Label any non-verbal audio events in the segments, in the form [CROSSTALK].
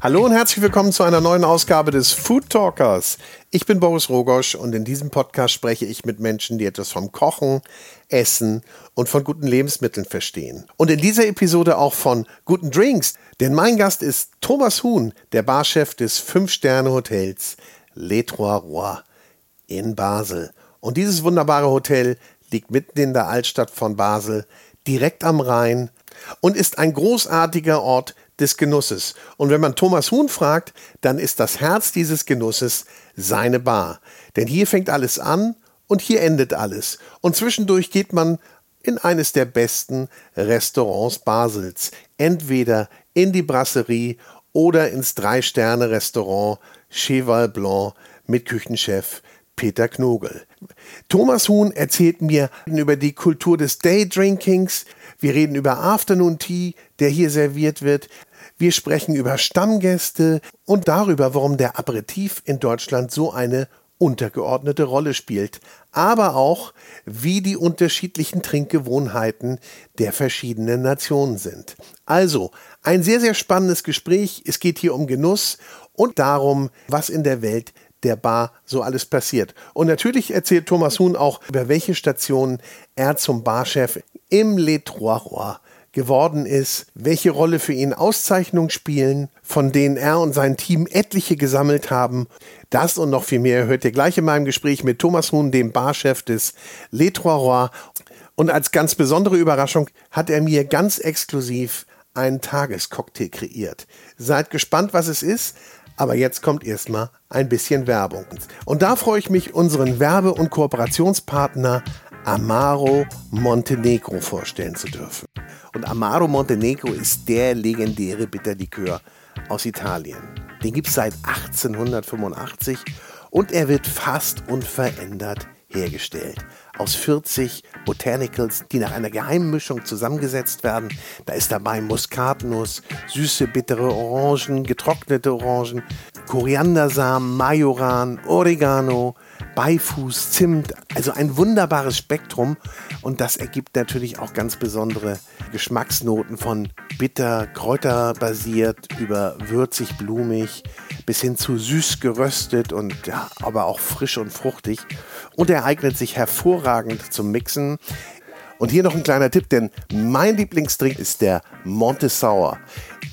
Hallo und herzlich willkommen zu einer neuen Ausgabe des Food Talkers. Ich bin Boris Rogosch und in diesem Podcast spreche ich mit Menschen, die etwas vom Kochen, Essen und von guten Lebensmitteln verstehen. Und in dieser Episode auch von guten Drinks, denn mein Gast ist Thomas Huhn, der Barchef des Fünf-Sterne-Hotels Les Trois Rois in Basel. Und dieses wunderbare Hotel liegt mitten in der Altstadt von Basel, direkt am Rhein und ist ein großartiger Ort des Genusses. Und wenn man Thomas Huhn fragt, dann ist das Herz dieses Genusses seine Bar. Denn hier fängt alles an und hier endet alles. Und zwischendurch geht man in eines der besten Restaurants Basels. Entweder in die Brasserie oder ins Drei-Sterne-Restaurant Cheval Blanc mit Küchenchef Peter Knogel. Thomas Huhn erzählt mir über die Kultur des Daydrinkings. Wir reden über Afternoon Tea, der hier serviert wird. Wir sprechen über Stammgäste und darüber, warum der Aperitif in Deutschland so eine untergeordnete Rolle spielt, aber auch, wie die unterschiedlichen Trinkgewohnheiten der verschiedenen Nationen sind. Also, ein sehr, sehr spannendes Gespräch. Es geht hier um Genuss und darum, was in der Welt der Bar so alles passiert. Und natürlich erzählt Thomas Huhn auch, über welche Stationen er zum Barchef im Les Trois Rois geworden ist, welche Rolle für ihn Auszeichnungen spielen, von denen er und sein Team etliche gesammelt haben. Das und noch viel mehr hört ihr gleich in meinem Gespräch mit Thomas Huhn, dem Barchef des Les Trois Rois. Und als ganz besondere Überraschung hat er mir ganz exklusiv einen Tagescocktail kreiert. Seid gespannt, was es ist. Aber jetzt kommt erstmal ein bisschen Werbung. Und da freue ich mich, unseren Werbe- und Kooperationspartner Amaro Montenegro vorstellen zu dürfen. Und Amaro Montenegro ist der legendäre Bitterlikör aus Italien. Den gibt es seit 1885 und er wird fast unverändert hergestellt. Aus 40 Botanicals, die nach einer Geheimmischung zusammengesetzt werden. Da ist dabei Muskatnuss, süße, bittere Orangen, getrocknete Orangen, Koriandersamen, Majoran, Oregano, Beifuß, Zimt, also ein wunderbares Spektrum und das ergibt natürlich auch ganz besondere Geschmacksnoten von bitter, kräuterbasiert über würzig, blumig bis hin zu süß geröstet und ja, aber auch frisch und fruchtig und er eignet sich hervorragend zum Mixen. Und hier noch ein kleiner Tipp, denn mein Lieblingsdrink ist der Monte.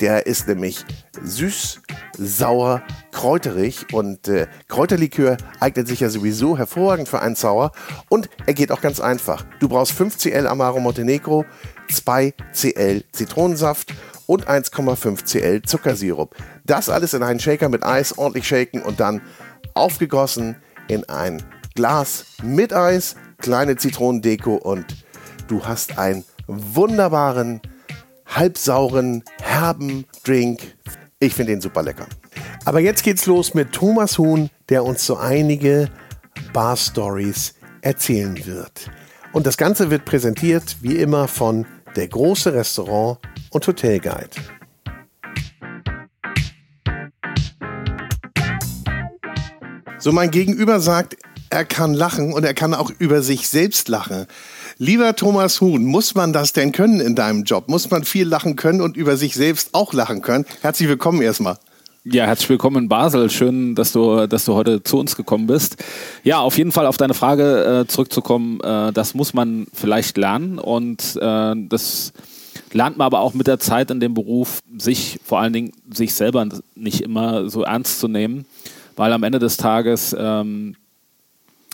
Der ist nämlich süß, sauer, kräuterig und äh, Kräuterlikör eignet sich ja sowieso hervorragend für einen Sauer und er geht auch ganz einfach. Du brauchst 5 Cl Amaro Montenegro, 2 Cl Zitronensaft und 1,5 Cl Zuckersirup. Das alles in einen Shaker mit Eis ordentlich shaken und dann aufgegossen in ein Glas mit Eis, kleine Zitronendeko und du hast einen wunderbaren halbsauren, herben Drink. Ich finde ihn super lecker. Aber jetzt geht's los mit Thomas Huhn, der uns so einige Bar Stories erzählen wird. Und das Ganze wird präsentiert, wie immer, von der große Restaurant und Hotelguide. So, mein Gegenüber sagt, er kann lachen und er kann auch über sich selbst lachen. Lieber Thomas Huhn, muss man das denn können in deinem Job? Muss man viel lachen können und über sich selbst auch lachen können? Herzlich willkommen erstmal. Ja, herzlich willkommen in Basel. Schön, dass du, dass du heute zu uns gekommen bist. Ja, auf jeden Fall auf deine Frage äh, zurückzukommen. Äh, das muss man vielleicht lernen und äh, das lernt man aber auch mit der Zeit in dem Beruf, sich vor allen Dingen sich selber nicht immer so ernst zu nehmen, weil am Ende des Tages ähm,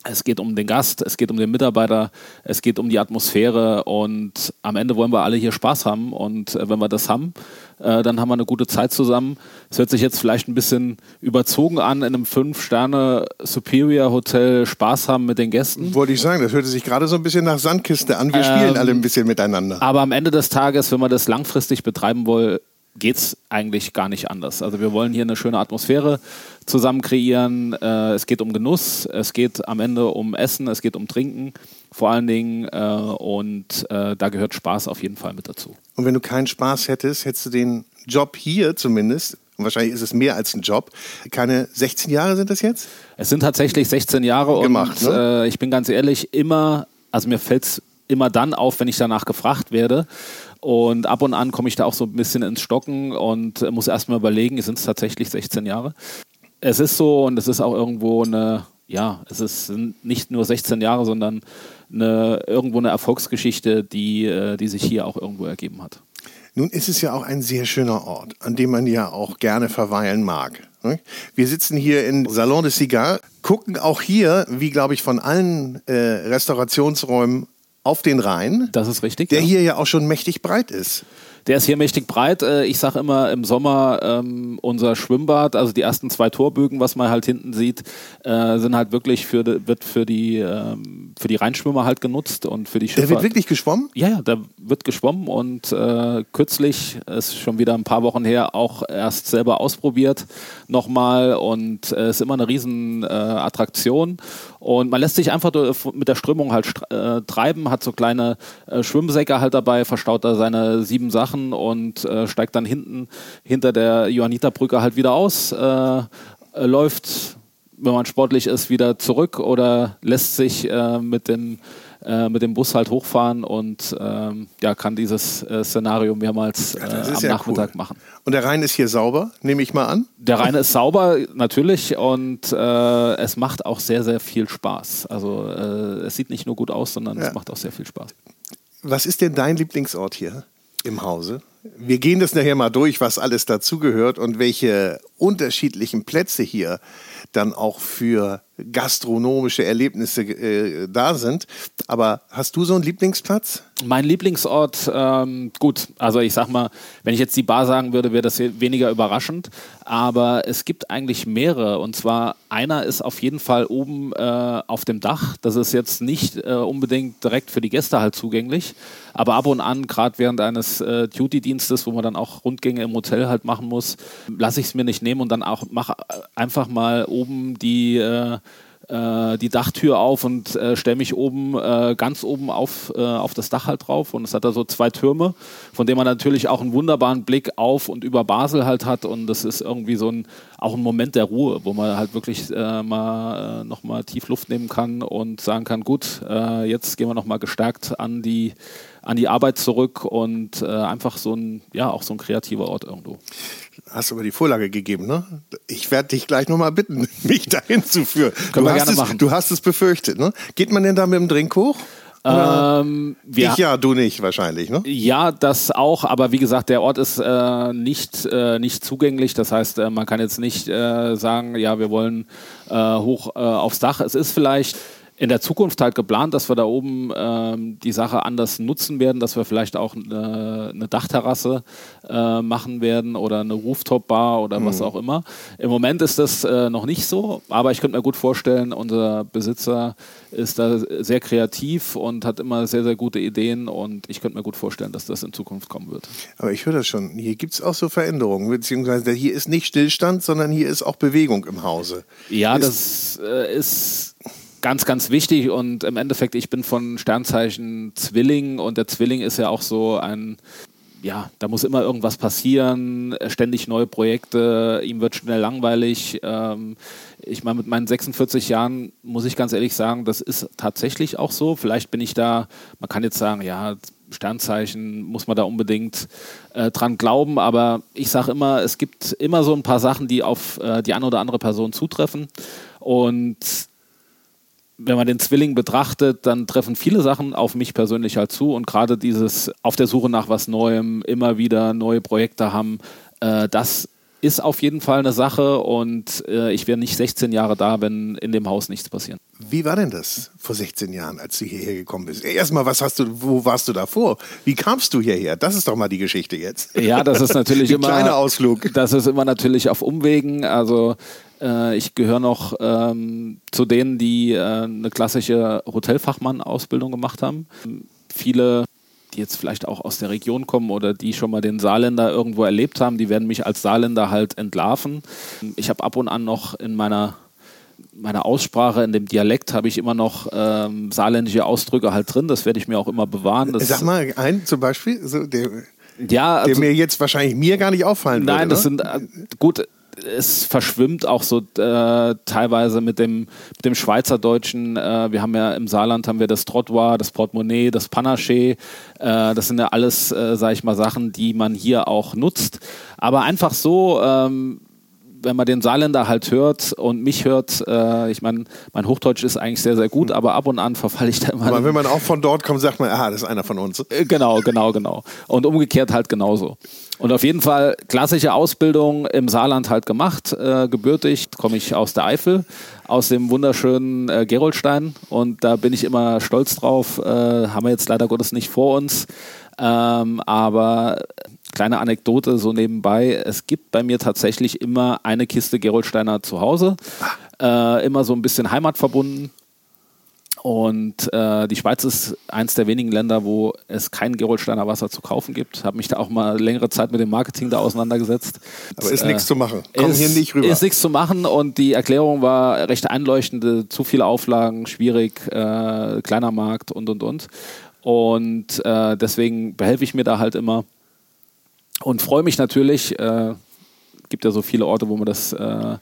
es geht um den Gast, es geht um den Mitarbeiter, es geht um die Atmosphäre und am Ende wollen wir alle hier Spaß haben und äh, wenn wir das haben, äh, dann haben wir eine gute Zeit zusammen. Es hört sich jetzt vielleicht ein bisschen überzogen an, in einem Fünf-Sterne-Superior-Hotel Spaß haben mit den Gästen. Wollte ich sagen, das hörte sich gerade so ein bisschen nach Sandkiste an. Wir spielen ähm, alle ein bisschen miteinander. Aber am Ende des Tages, wenn man das langfristig betreiben will, geht es eigentlich gar nicht anders. Also wir wollen hier eine schöne Atmosphäre zusammen kreieren. Äh, es geht um Genuss, es geht am Ende um Essen, es geht um Trinken vor allen Dingen äh, und äh, da gehört Spaß auf jeden Fall mit dazu. Und wenn du keinen Spaß hättest, hättest du den Job hier zumindest, und wahrscheinlich ist es mehr als ein Job, keine 16 Jahre sind das jetzt? Es sind tatsächlich 16 Jahre Gemacht, und ne? Äh, ich bin ganz ehrlich, immer Also mir fällt es immer dann auf, wenn ich danach gefragt werde. Und ab und an komme ich da auch so ein bisschen ins Stocken und muss erstmal überlegen, sind es tatsächlich 16 Jahre? Es ist so und es ist auch irgendwo eine, ja, es ist nicht nur 16 Jahre, sondern eine, irgendwo eine Erfolgsgeschichte, die, äh, die sich hier auch irgendwo ergeben hat. Nun ist es ja auch ein sehr schöner Ort, an dem man ja auch gerne verweilen mag. Ne? Wir sitzen hier im Salon de Cigar, gucken auch hier, wie glaube ich von allen äh, Restaurationsräumen auf den Rhein. Das ist richtig. Der ja. hier ja auch schon mächtig breit ist. Der ist hier mächtig breit. Äh, ich sage immer im Sommer ähm, unser Schwimmbad, also die ersten zwei Torbögen, was man halt hinten sieht, äh, sind halt wirklich für wird für die ähm, für die Rheinschwimmer halt genutzt und für die Schiffe. Der wird wirklich geschwommen? Ja, ja, der wird geschwommen und äh, kürzlich ist schon wieder ein paar Wochen her auch erst selber ausprobiert nochmal und äh, ist immer eine riesen äh, Attraktion und man lässt sich einfach mit der Strömung halt äh, treiben, hat so kleine Schwimmsäcke halt dabei, verstaut da seine sieben Sachen Sachen und äh, steigt dann hinten hinter der Johanniterbrücke halt wieder aus, äh, läuft, wenn man sportlich ist, wieder zurück oder lässt sich äh, mit dem äh, mit dem Bus halt hochfahren und ähm, ja, kann dieses äh, Szenario mehrmals äh, am ja Nachmittag cool. machen. Und der Rhein ist hier sauber, nehme ich mal an? Der Rhein ist sauber, natürlich, und äh, es macht auch sehr, sehr viel Spaß. Also äh, es sieht nicht nur gut aus, sondern ja. es macht auch sehr viel Spaß. Was ist denn dein Lieblingsort hier? Im Hause. Wir gehen das nachher mal durch, was alles dazugehört und welche unterschiedlichen Plätze hier dann auch für gastronomische Erlebnisse äh, da sind. Aber hast du so einen Lieblingsplatz? Mein Lieblingsort, ähm, gut, also ich sag mal, wenn ich jetzt die Bar sagen würde, wäre das weniger überraschend. Aber es gibt eigentlich mehrere. Und zwar einer ist auf jeden Fall oben äh, auf dem Dach. Das ist jetzt nicht äh, unbedingt direkt für die Gäste halt zugänglich. Aber ab und an, gerade während eines äh, Duty-Dienstes, wo man dann auch Rundgänge im Hotel halt machen muss, lasse ich es mir nicht nehmen und dann auch mache einfach mal oben die äh, die Dachtür auf und äh, stelle mich oben, äh, ganz oben auf, äh, auf das Dach halt drauf. Und es hat da so zwei Türme, von denen man natürlich auch einen wunderbaren Blick auf und über Basel halt hat. Und das ist irgendwie so ein, auch ein Moment der Ruhe, wo man halt wirklich äh, mal äh, nochmal tief Luft nehmen kann und sagen kann, gut, äh, jetzt gehen wir nochmal gestärkt an die an die Arbeit zurück und einfach so ein, ja, auch so ein kreativer Ort irgendwo. Hast du aber die Vorlage gegeben, ne? Ich werde dich gleich nochmal bitten, [LAUGHS] mich dahin zu führen. Können du wir gerne es, machen. Du hast es befürchtet, ne? Geht man denn da mit dem Drink hoch? Ähm, ich ja, du nicht wahrscheinlich, ne? Ja, das auch, aber wie gesagt, der Ort ist äh, nicht, äh, nicht zugänglich. Das heißt, äh, man kann jetzt nicht äh, sagen, ja, wir wollen äh, hoch äh, aufs Dach. Es ist vielleicht in der Zukunft halt geplant, dass wir da oben ähm, die Sache anders nutzen werden, dass wir vielleicht auch eine, eine Dachterrasse äh, machen werden oder eine Rooftop-Bar oder mhm. was auch immer. Im Moment ist das äh, noch nicht so, aber ich könnte mir gut vorstellen, unser Besitzer ist da sehr kreativ und hat immer sehr, sehr gute Ideen und ich könnte mir gut vorstellen, dass das in Zukunft kommen wird. Aber ich höre das schon, hier gibt es auch so Veränderungen, beziehungsweise hier ist nicht Stillstand, sondern hier ist auch Bewegung im Hause. Ja, ist das äh, ist ganz, ganz wichtig und im Endeffekt, ich bin von Sternzeichen Zwilling und der Zwilling ist ja auch so ein, ja, da muss immer irgendwas passieren, ständig neue Projekte, ihm wird schnell langweilig. Ähm, ich meine, mit meinen 46 Jahren muss ich ganz ehrlich sagen, das ist tatsächlich auch so. Vielleicht bin ich da, man kann jetzt sagen, ja, Sternzeichen muss man da unbedingt äh, dran glauben, aber ich sage immer, es gibt immer so ein paar Sachen, die auf äh, die eine oder andere Person zutreffen. Und wenn man den Zwilling betrachtet, dann treffen viele Sachen auf mich persönlich halt zu und gerade dieses auf der Suche nach was Neuem, immer wieder neue Projekte haben, äh, das ist auf jeden Fall eine Sache und äh, ich wäre nicht 16 Jahre da, wenn in dem Haus nichts passiert. Wie war denn das vor 16 Jahren, als du hierher gekommen bist? Erstmal, was hast du, wo warst du davor? Wie kamst du hierher? Das ist doch mal die Geschichte jetzt. Ja, das ist [LAUGHS] natürlich immer. Kleiner Ausflug. Das ist immer natürlich auf Umwegen. Also äh, ich gehöre noch ähm, zu denen, die äh, eine klassische Hotelfachmann-Ausbildung gemacht haben. Viele die jetzt vielleicht auch aus der Region kommen oder die schon mal den Saarländer irgendwo erlebt haben, die werden mich als Saarländer halt entlarven. Ich habe ab und an noch in meiner meiner Aussprache, in dem Dialekt habe ich immer noch ähm, saarländische Ausdrücke halt drin. Das werde ich mir auch immer bewahren. Das Sag mal einen zum Beispiel, so der, ja, also, der mir jetzt wahrscheinlich mir gar nicht auffallen nein, würde. Nein, das ne? sind äh, gut es verschwimmt auch so äh, teilweise mit dem, mit dem Schweizerdeutschen. Äh, wir haben ja im Saarland haben wir das Trottoir, das Portemonnaie, das Panaché. Äh, das sind ja alles, äh, sage ich mal, Sachen, die man hier auch nutzt. Aber einfach so, ähm, wenn man den Saarländer halt hört und mich hört, äh, ich meine, mein Hochdeutsch ist eigentlich sehr, sehr gut, aber ab und an verfalle ich da immer. Aber wenn man auch von dort kommt, sagt man, ah, das ist einer von uns. Äh, genau, genau, genau. Und umgekehrt halt genauso. Und auf jeden Fall klassische Ausbildung im Saarland halt gemacht. Äh, gebürtig komme ich aus der Eifel, aus dem wunderschönen äh, Gerolstein. Und da bin ich immer stolz drauf. Äh, haben wir jetzt leider Gottes nicht vor uns. Ähm, aber kleine Anekdote so nebenbei. Es gibt bei mir tatsächlich immer eine Kiste Gerolsteiner zu Hause. Äh, immer so ein bisschen heimatverbunden. Und äh, die Schweiz ist eins der wenigen Länder, wo es kein Gerolsteiner Wasser zu kaufen gibt. Habe mich da auch mal längere Zeit mit dem Marketing da auseinandergesetzt. Aber ist äh, nichts zu machen. Komm ist, hier nicht rüber. Ist nichts zu machen und die Erklärung war recht einleuchtend. Zu viele Auflagen, schwierig, äh, kleiner Markt und und und. Und äh, deswegen behelfe ich mir da halt immer und freue mich natürlich. Äh, gibt ja so viele Orte, wo man das äh,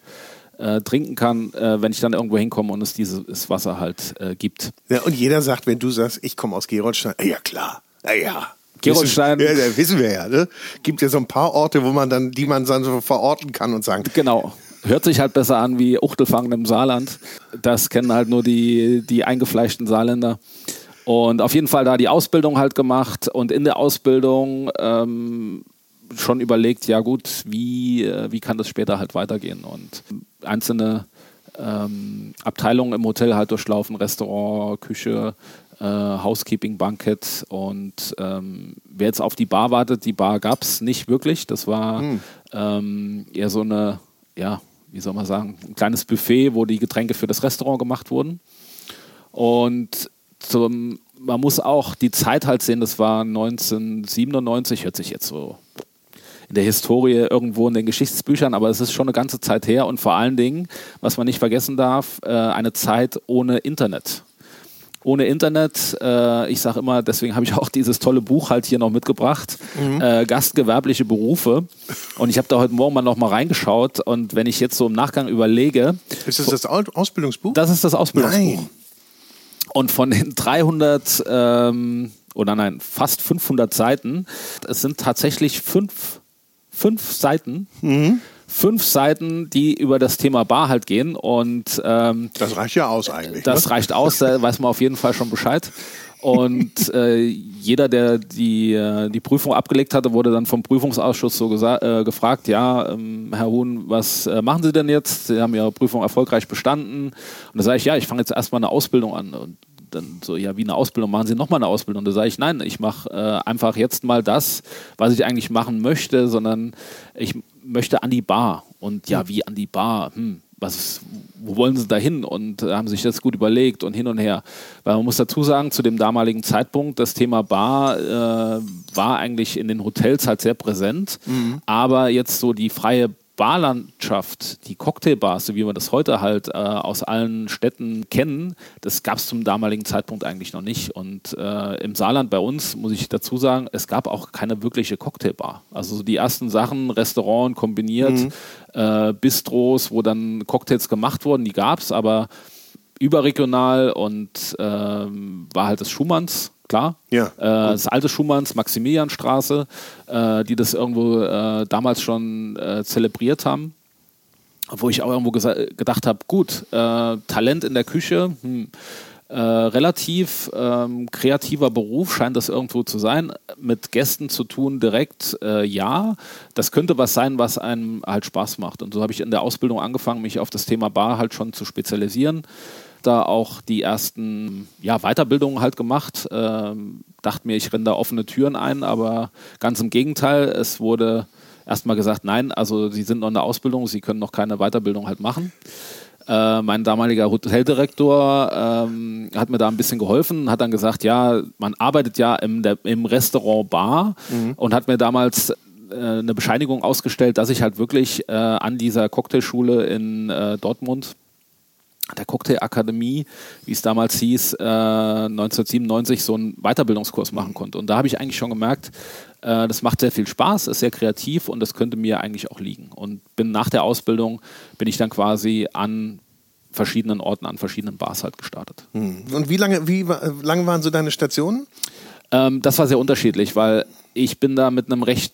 äh, trinken kann, äh, wenn ich dann irgendwo hinkomme und es dieses Wasser halt äh, gibt. Ja, und jeder sagt, wenn du sagst, ich komme aus Gerolstein, ja klar, ja, ja. Gerolstein. Wissen, ja, wissen wir ja. Ne? Gibt ja so ein paar Orte, wo man dann, die man dann so verorten kann und sagen. Genau. Hört sich halt besser an wie Uchtelfangen im Saarland. Das kennen halt nur die, die eingefleischten Saarländer. Und auf jeden Fall da die Ausbildung halt gemacht und in der Ausbildung ähm, schon überlegt, ja gut, wie, äh, wie kann das später halt weitergehen? Und einzelne ähm, Abteilungen im Hotel halt durchlaufen, Restaurant, Küche, äh, Housekeeping, Bankett und ähm, wer jetzt auf die Bar wartet, die Bar gab es nicht wirklich, das war hm. ähm, eher so eine, ja, wie soll man sagen, ein kleines Buffet, wo die Getränke für das Restaurant gemacht wurden. Und zum, man muss auch die Zeit halt sehen, das war 1997, hört sich jetzt so in der Historie irgendwo in den Geschichtsbüchern, aber es ist schon eine ganze Zeit her und vor allen Dingen, was man nicht vergessen darf, äh, eine Zeit ohne Internet. Ohne Internet, äh, ich sage immer, deswegen habe ich auch dieses tolle Buch halt hier noch mitgebracht, mhm. äh, Gastgewerbliche Berufe. Und ich habe da heute Morgen mal noch mal reingeschaut und wenn ich jetzt so im Nachgang überlege. Ist das das Ausbildungsbuch? Das ist das Ausbildungsbuch. Nein. Und von den 300 ähm, oder nein, fast 500 Seiten, es sind tatsächlich fünf fünf Seiten. Mhm. Fünf Seiten, die über das Thema Bar halt gehen. Und ähm, das reicht ja aus eigentlich. Das ne? reicht aus, da weiß man auf jeden Fall schon Bescheid. Und [LAUGHS] äh, jeder, der die, äh, die Prüfung abgelegt hatte, wurde dann vom Prüfungsausschuss so äh, gefragt, ja, ähm, Herr Huhn, was äh, machen Sie denn jetzt? Sie haben Ihre Prüfung erfolgreich bestanden. Und da sage ich, ja, ich fange jetzt erstmal eine Ausbildung an. Und dann so, ja, wie eine Ausbildung, machen Sie nochmal eine Ausbildung? Und da sage ich, nein, ich mache äh, einfach jetzt mal das, was ich eigentlich machen möchte, sondern ich möchte an die Bar. Und ja, wie an die Bar? Hm, was, wo wollen Sie da hin? Und haben sich das gut überlegt und hin und her. Weil man muss dazu sagen, zu dem damaligen Zeitpunkt, das Thema Bar äh, war eigentlich in den Hotels halt sehr präsent, mhm. aber jetzt so die freie Barlandschaft, die Cocktailbars, wie wir das heute halt äh, aus allen Städten kennen, das gab es zum damaligen Zeitpunkt eigentlich noch nicht. Und äh, im Saarland bei uns, muss ich dazu sagen, es gab auch keine wirkliche Cocktailbar. Also die ersten Sachen, Restaurant kombiniert, mhm. äh, Bistros, wo dann Cocktails gemacht wurden, die gab es, aber überregional und ähm, war halt das Schumanns klar. Ja. Äh, das alte Schumanns, Maximilianstraße, äh, die das irgendwo äh, damals schon äh, zelebriert haben. Wo ich auch irgendwo gedacht habe, gut, äh, Talent in der Küche, hm, äh, relativ ähm, kreativer Beruf scheint das irgendwo zu sein. Mit Gästen zu tun direkt, ja. Das könnte was sein, was einem halt Spaß macht. Und so habe ich in der Ausbildung angefangen, mich auf das Thema Bar halt schon zu spezialisieren da auch die ersten ja, Weiterbildungen halt gemacht. Ähm, dachte mir, ich renne da offene Türen ein, aber ganz im Gegenteil, es wurde erstmal gesagt, nein, also Sie sind noch in der Ausbildung, Sie können noch keine Weiterbildung halt machen. Äh, mein damaliger Hoteldirektor ähm, hat mir da ein bisschen geholfen, hat dann gesagt, ja, man arbeitet ja im, der, im Restaurant Bar mhm. und hat mir damals äh, eine Bescheinigung ausgestellt, dass ich halt wirklich äh, an dieser Cocktailschule in äh, Dortmund der Cocktailakademie, wie es damals hieß, äh, 1997 so einen Weiterbildungskurs machen konnte. Und da habe ich eigentlich schon gemerkt, äh, das macht sehr viel Spaß, ist sehr kreativ und das könnte mir eigentlich auch liegen. Und bin nach der Ausbildung, bin ich dann quasi an verschiedenen Orten, an verschiedenen Bars halt gestartet. Hm. Und wie lange, wie lange waren so deine Stationen? Ähm, das war sehr unterschiedlich, weil ich bin da mit einem recht,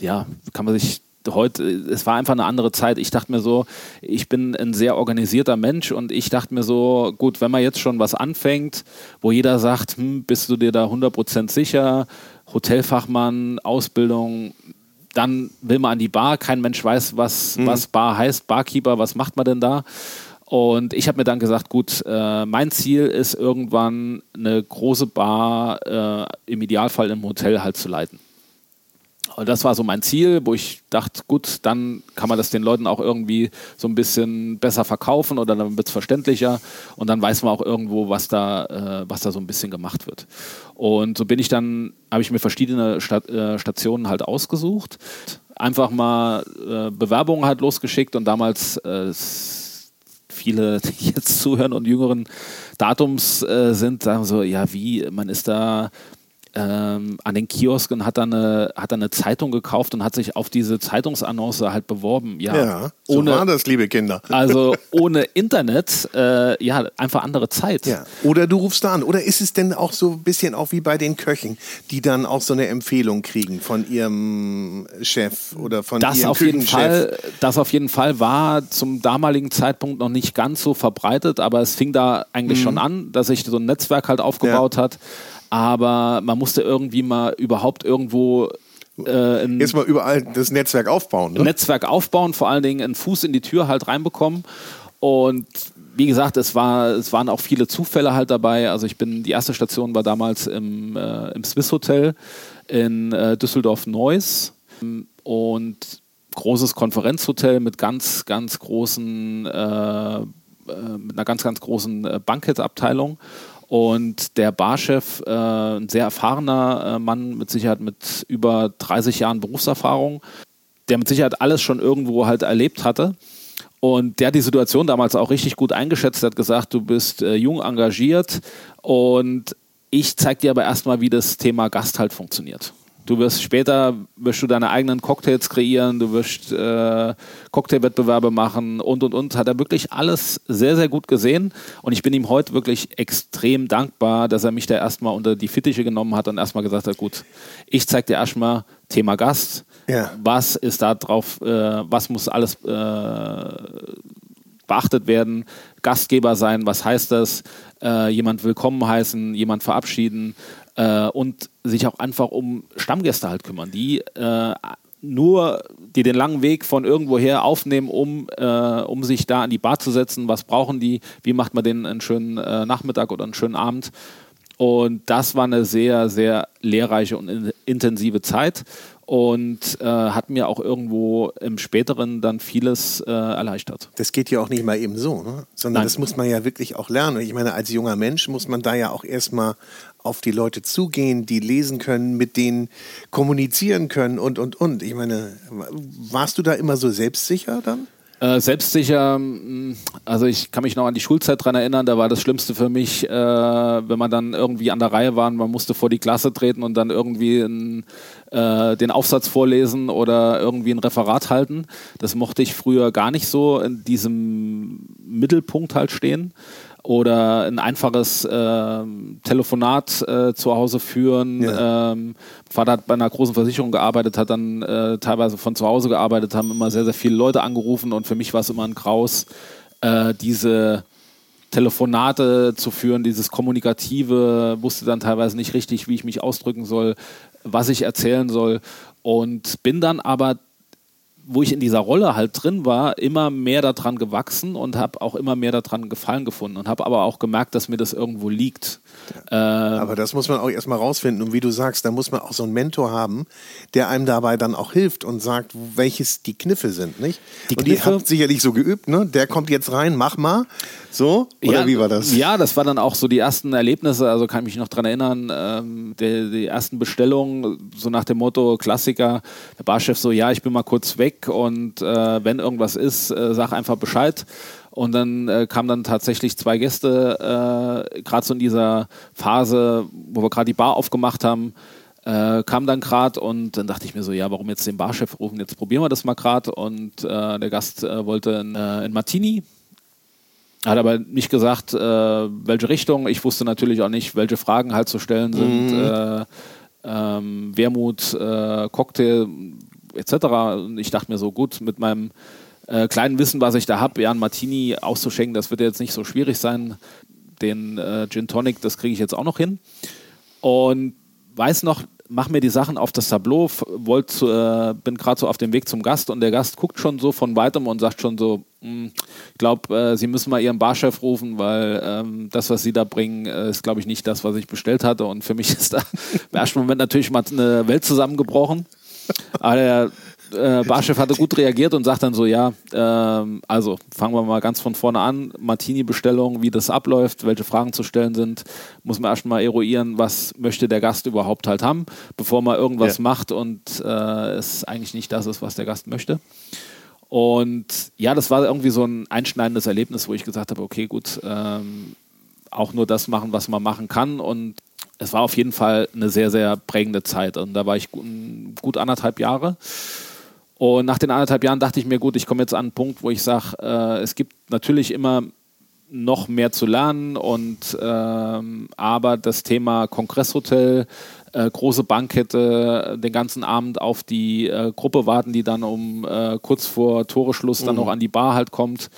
ja, kann man sich heute, es war einfach eine andere Zeit. Ich dachte mir so, ich bin ein sehr organisierter Mensch und ich dachte mir so, gut, wenn man jetzt schon was anfängt, wo jeder sagt, hm, bist du dir da 100% sicher, Hotelfachmann, Ausbildung, dann will man an die Bar, kein Mensch weiß, was, mhm. was Bar heißt, Barkeeper, was macht man denn da? Und ich habe mir dann gesagt, gut, äh, mein Ziel ist irgendwann eine große Bar äh, im Idealfall im Hotel halt zu leiten. Und das war so mein Ziel, wo ich dachte, gut, dann kann man das den Leuten auch irgendwie so ein bisschen besser verkaufen oder dann wird es verständlicher und dann weiß man auch irgendwo, was da, äh, was da so ein bisschen gemacht wird. Und so bin ich dann, habe ich mir verschiedene Stat äh, Stationen halt ausgesucht, einfach mal äh, Bewerbungen halt losgeschickt und damals äh, viele, [LAUGHS] die jetzt zuhören und jüngeren Datums äh, sind, sagen so, ja, wie, man ist da ähm, an den Kiosken hat er, eine, hat er eine Zeitung gekauft und hat sich auf diese Zeitungsannonce halt beworben. Ja, ja so ohne, war das, liebe Kinder. Also ohne Internet, äh, ja, einfach andere Zeit. Ja. Oder du rufst da an. Oder ist es denn auch so ein bisschen auch wie bei den Köchen, die dann auch so eine Empfehlung kriegen von ihrem Chef oder von das ihrem auf jeden Fall, Das auf jeden Fall war zum damaligen Zeitpunkt noch nicht ganz so verbreitet, aber es fing da eigentlich mhm. schon an, dass sich so ein Netzwerk halt aufgebaut ja. hat aber man musste irgendwie mal überhaupt irgendwo äh, ein, Jetzt mal überall das Netzwerk aufbauen. Ne? Netzwerk aufbauen, vor allen Dingen einen Fuß in die Tür halt reinbekommen. Und wie gesagt, es, war, es waren auch viele Zufälle halt dabei. Also ich bin, die erste Station war damals im, äh, im Swiss Hotel in äh, Düsseldorf-Neuss und großes Konferenzhotel mit ganz, ganz großen, äh, äh mit einer ganz, ganz großen äh, Bankettabteilung. Und der Barchef, äh, ein sehr erfahrener äh, Mann, mit Sicherheit mit über 30 Jahren Berufserfahrung, der mit Sicherheit alles schon irgendwo halt erlebt hatte. Und der die Situation damals auch richtig gut eingeschätzt hat, gesagt, du bist äh, jung engagiert und ich zeige dir aber erstmal, wie das Thema Gast halt funktioniert. Du wirst später wirst du deine eigenen Cocktails kreieren, du wirst äh, Cocktailwettbewerbe machen und und und. Hat er wirklich alles sehr, sehr gut gesehen. Und ich bin ihm heute wirklich extrem dankbar, dass er mich da erstmal unter die Fittiche genommen hat und erstmal gesagt hat, gut, ich zeig dir erstmal Thema Gast. Ja. Was ist da drauf, äh, was muss alles äh, beachtet werden? Gastgeber sein, was heißt das? Äh, jemand willkommen heißen, jemand verabschieden äh, und sich auch einfach um Stammgäste halt kümmern, die äh, nur, die den langen Weg von irgendwoher aufnehmen, um, äh, um sich da an die Bar zu setzen. Was brauchen die? Wie macht man denen einen schönen äh, Nachmittag oder einen schönen Abend? Und das war eine sehr, sehr lehrreiche und intensive Zeit und äh, hat mir auch irgendwo im späteren dann vieles äh, erleichtert. Das geht ja auch nicht mal eben so, ne? sondern Nein. das muss man ja wirklich auch lernen. Ich meine, als junger Mensch muss man da ja auch erstmal auf die Leute zugehen, die lesen können, mit denen kommunizieren können und, und, und. Ich meine, warst du da immer so selbstsicher dann? Äh, selbstsicher, mm, also ich kann mich noch an die Schulzeit dran erinnern, da war das Schlimmste für mich, äh, wenn man dann irgendwie an der Reihe war, man musste vor die Klasse treten und dann irgendwie ein, äh, den Aufsatz vorlesen oder irgendwie ein Referat halten. Das mochte ich früher gar nicht so in diesem Mittelpunkt halt stehen oder ein einfaches äh, Telefonat äh, zu Hause führen. Ja. Ähm, Vater hat bei einer großen Versicherung gearbeitet, hat dann äh, teilweise von zu Hause gearbeitet, haben immer sehr, sehr viele Leute angerufen und für mich war es immer ein Graus, äh, diese Telefonate zu führen, dieses Kommunikative, wusste dann teilweise nicht richtig, wie ich mich ausdrücken soll, was ich erzählen soll und bin dann aber wo ich in dieser Rolle halt drin war, immer mehr daran gewachsen und habe auch immer mehr daran Gefallen gefunden und habe aber auch gemerkt, dass mir das irgendwo liegt. Äh, aber das muss man auch erstmal rausfinden. Und wie du sagst, da muss man auch so einen Mentor haben, der einem dabei dann auch hilft und sagt, welches die Kniffe sind, nicht? Die und Kniffe, die habt sicherlich so geübt, ne? Der kommt jetzt rein, mach mal. So? Oder ja, wie war das? Ja, das war dann auch so die ersten Erlebnisse. Also kann ich mich noch daran erinnern, ähm, die, die ersten Bestellungen, so nach dem Motto Klassiker, der Barchef so, ja, ich bin mal kurz weg und äh, wenn irgendwas ist, äh, sag einfach Bescheid. Und dann äh, kamen dann tatsächlich zwei Gäste, äh, gerade so in dieser Phase, wo wir gerade die Bar aufgemacht haben, äh, kam dann gerade und dann dachte ich mir so, ja, warum jetzt den Barchef rufen? Jetzt probieren wir das mal gerade. Und äh, der Gast äh, wollte ein, äh, ein Martini. Hat aber nicht gesagt, äh, welche Richtung. Ich wusste natürlich auch nicht, welche Fragen halt zu stellen sind. Mhm. Äh, ähm, Wermut, Cocktail etc. Und ich dachte mir so, gut, mit meinem kleinen Wissen, was ich da habe, ja, ein Martini auszuschenken, das wird jetzt nicht so schwierig sein. Den Gin Tonic, das kriege ich jetzt auch noch hin. Und weiß noch, mach mir die Sachen auf das Tableau, wollt, äh, bin gerade so auf dem Weg zum Gast und der Gast guckt schon so von weitem und sagt schon so, hm, ich glaube, äh, Sie müssen mal Ihren Barchef rufen, weil ähm, das, was Sie da bringen, äh, ist, glaube ich, nicht das, was ich bestellt hatte. Und für mich [LAUGHS] ist da im ersten Moment natürlich mal eine Welt zusammengebrochen. Aber der äh, Barchef hatte gut reagiert und sagt dann so, ja, ähm, also fangen wir mal ganz von vorne an, Martini-Bestellung, wie das abläuft, welche Fragen zu stellen sind, muss man erstmal eruieren, was möchte der Gast überhaupt halt haben, bevor man irgendwas ja. macht und äh, es eigentlich nicht das ist, was der Gast möchte. Und ja, das war irgendwie so ein einschneidendes Erlebnis, wo ich gesagt habe, okay, gut, ähm, auch nur das machen, was man machen kann und es war auf jeden Fall eine sehr, sehr prägende Zeit. Und da war ich gut, gut anderthalb Jahre. Und nach den anderthalb Jahren dachte ich mir, gut, ich komme jetzt an einen Punkt, wo ich sage, äh, es gibt natürlich immer noch mehr zu lernen und ähm, aber das Thema Kongresshotel, äh, große Bankkette, den ganzen Abend auf die äh, Gruppe warten, die dann um äh, kurz vor Toreschluss mhm. dann noch an die Bar halt kommt.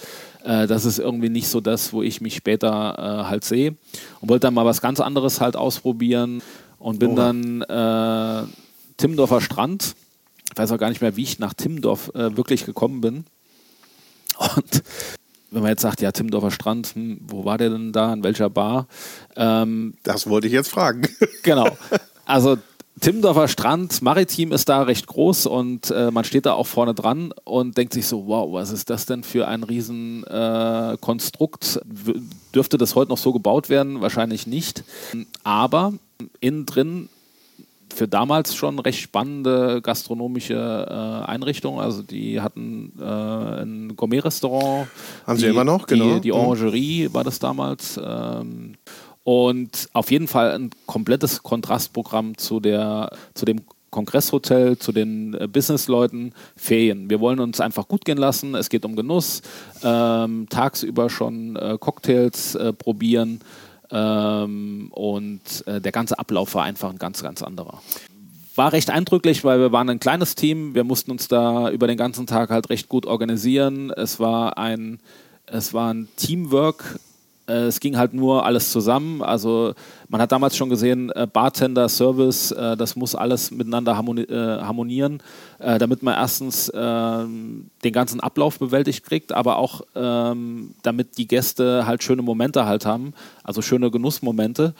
Äh, das ist irgendwie nicht so das, wo ich mich später äh, halt sehe. Und wollte dann mal was ganz anderes halt ausprobieren und bin oh. dann Timmendorfer Strand ich weiß auch gar nicht mehr, wie ich nach Timmendorf äh, wirklich gekommen bin. Und wenn man jetzt sagt, ja, Timmendorfer Strand, hm, wo war der denn da, in welcher Bar? Ähm, das wollte ich jetzt fragen. [LAUGHS] Genau. Also Timmendorfer Strand, Maritim ist da recht groß und äh, man steht da auch vorne dran und denkt sich so, wow, was ist das denn für ein Riesenkonstrukt? Äh, Dürfte das heute noch so gebaut werden? Wahrscheinlich nicht. Aber innen drin für damals schon recht spannende gastronomische äh, Einrichtungen. Also die hatten äh, ein Gourmet-Restaurant. Haben sie immer noch, genau. Die, die mhm. Orangerie war das damals. Ähm, und auf jeden Fall ein komplettes Kontrastprogramm zu, der, zu dem Kongresshotel, zu den äh, Businessleuten, Ferien. Wir wollen uns einfach gut gehen lassen. Es geht um Genuss. Ähm, tagsüber schon äh, Cocktails äh, probieren. Ähm, und äh, der ganze Ablauf war einfach ein ganz, ganz anderer. War recht eindrücklich, weil wir waren ein kleines Team. Wir mussten uns da über den ganzen Tag halt recht gut organisieren. Es war ein, es war ein Teamwork es ging halt nur alles zusammen. Also man hat damals schon gesehen, äh, Bartender, Service, äh, das muss alles miteinander harmonieren, damit man erstens ähm, den ganzen Ablauf bewältigt kriegt, aber auch ähm, damit die Gäste halt schöne Momente halt haben, also schöne Genussmomente.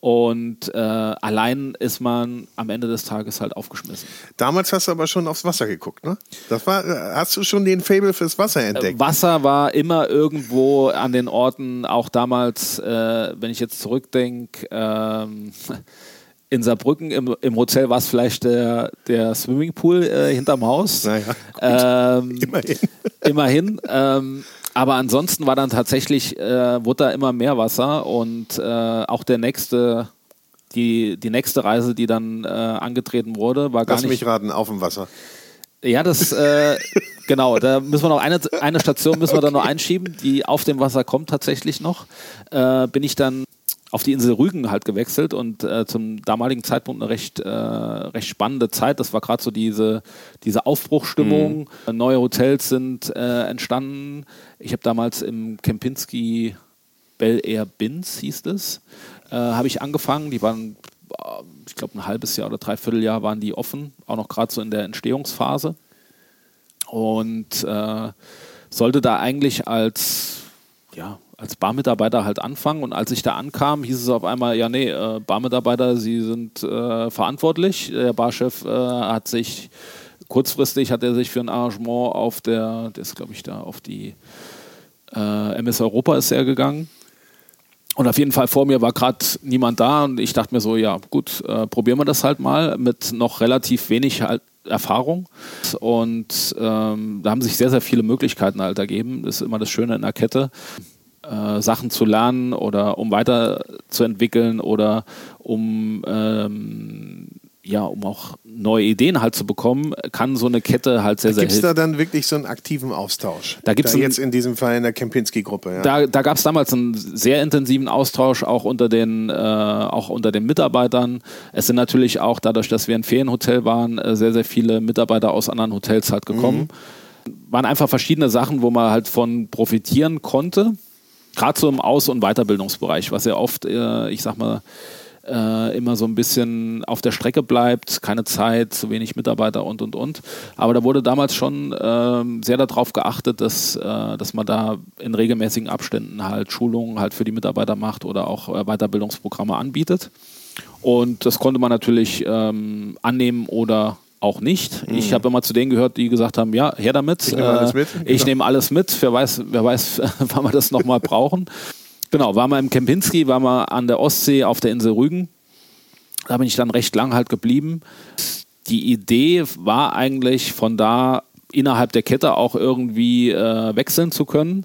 Und äh, allein ist man am Ende des Tages halt aufgeschmissen. Damals hast du aber schon aufs Wasser geguckt, ne? Das war, äh, hast du schon den Fable fürs Wasser entdeckt? Äh, Wasser war immer irgendwo an den Orten, auch damals, äh, wenn ich jetzt zurückdenke, ähm, in Saarbrücken im, im Hotel war es vielleicht der, der Swimmingpool äh, hinterm Haus. Naja, ähm, immerhin. [LAUGHS] Immerhin. Ähm, aber ansonsten war dann tatsächlich, äh, wurde da immer mehr Wasser und äh, auch der nächste, die, die nächste Reise, die dann äh, angetreten wurde, war gar Lass nicht. mich raten, auf dem Wasser. Ja, das, äh, [LAUGHS] genau, da müssen wir noch eine, eine Station müssen wir dann noch einschieben, die auf dem Wasser kommt tatsächlich noch. Äh, bin ich dann auf die Insel Rügen halt gewechselt und äh, zum damaligen Zeitpunkt eine recht, äh, recht spannende Zeit. Das war gerade so diese, diese Aufbruchstimmung. Mhm. Neue Hotels sind äh, entstanden. Ich habe damals im Kempinski Bel Air Binz, hieß es, äh, habe ich angefangen. Die waren, äh, ich glaube, ein halbes Jahr oder dreiviertel Jahr waren die offen, auch noch gerade so in der Entstehungsphase. Und äh, sollte da eigentlich als ja, als Barmitarbeiter halt anfangen. Und als ich da ankam, hieß es auf einmal, ja, nee, äh, Barmitarbeiter, sie sind äh, verantwortlich. Der Barchef äh, hat sich kurzfristig hat er sich für ein Arrangement auf der, das glaube ich da auf die äh, MS Europa ist er gegangen. Und auf jeden Fall vor mir war gerade niemand da und ich dachte mir so, ja gut, äh, probieren wir das halt mal mit noch relativ wenig halt Erfahrung. Und ähm, da haben sich sehr, sehr viele Möglichkeiten halt ergeben. Das ist immer das Schöne in der Kette. Äh, Sachen zu lernen oder um weiterzuentwickeln oder um ähm, ja, um auch neue Ideen halt zu bekommen, kann so eine Kette halt sehr, sehr helfen. Gibt es da dann wirklich so einen aktiven Austausch? Da gibt es jetzt in diesem Fall in der Kempinski-Gruppe. Ja. Da, da gab es damals einen sehr intensiven Austausch auch unter den, äh, auch unter den Mitarbeitern. Es sind natürlich auch dadurch, dass wir ein Ferienhotel waren, äh, sehr, sehr viele Mitarbeiter aus anderen Hotels halt gekommen. Mhm. Waren einfach verschiedene Sachen, wo man halt von profitieren konnte. Gerade so im Aus- und Weiterbildungsbereich, was ja oft, äh, ich sag mal, äh, immer so ein bisschen auf der Strecke bleibt, keine Zeit, zu wenig Mitarbeiter und und und. Aber da wurde damals schon äh, sehr darauf geachtet, dass, äh, dass man da in regelmäßigen Abständen halt Schulungen halt für die Mitarbeiter macht oder auch äh, Weiterbildungsprogramme anbietet. Und das konnte man natürlich ähm, annehmen oder auch nicht. Mhm. Ich habe immer zu denen gehört, die gesagt haben, ja, her damit. Ich nehme alles mit. Äh, ich nehme alles mit. Wer weiß, wer weiß, [LAUGHS] wann wir das nochmal brauchen. Genau, waren wir im Kempinski, waren wir an der Ostsee auf der Insel Rügen. Da bin ich dann recht lang halt geblieben. Die Idee war eigentlich von da innerhalb der Kette auch irgendwie äh, wechseln zu können.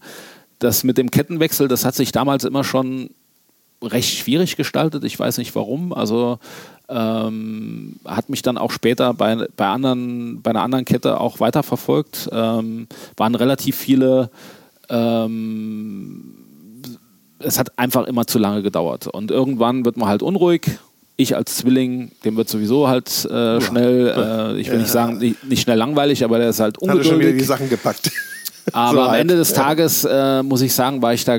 Das mit dem Kettenwechsel, das hat sich damals immer schon recht schwierig gestaltet. Ich weiß nicht warum. Also ähm, hat mich dann auch später bei, bei, anderen, bei einer anderen Kette auch weiterverfolgt. Ähm, waren relativ viele ähm, es hat einfach immer zu lange gedauert. Und irgendwann wird man halt unruhig. Ich als Zwilling, dem wird sowieso halt äh, schnell, äh, ich will nicht sagen, nicht, nicht, schnell langweilig, aber der ist halt ungeduldig. Hat schon wieder die Sachen gepackt. Aber so am halt. Ende des Tages, äh, muss ich sagen, war ich da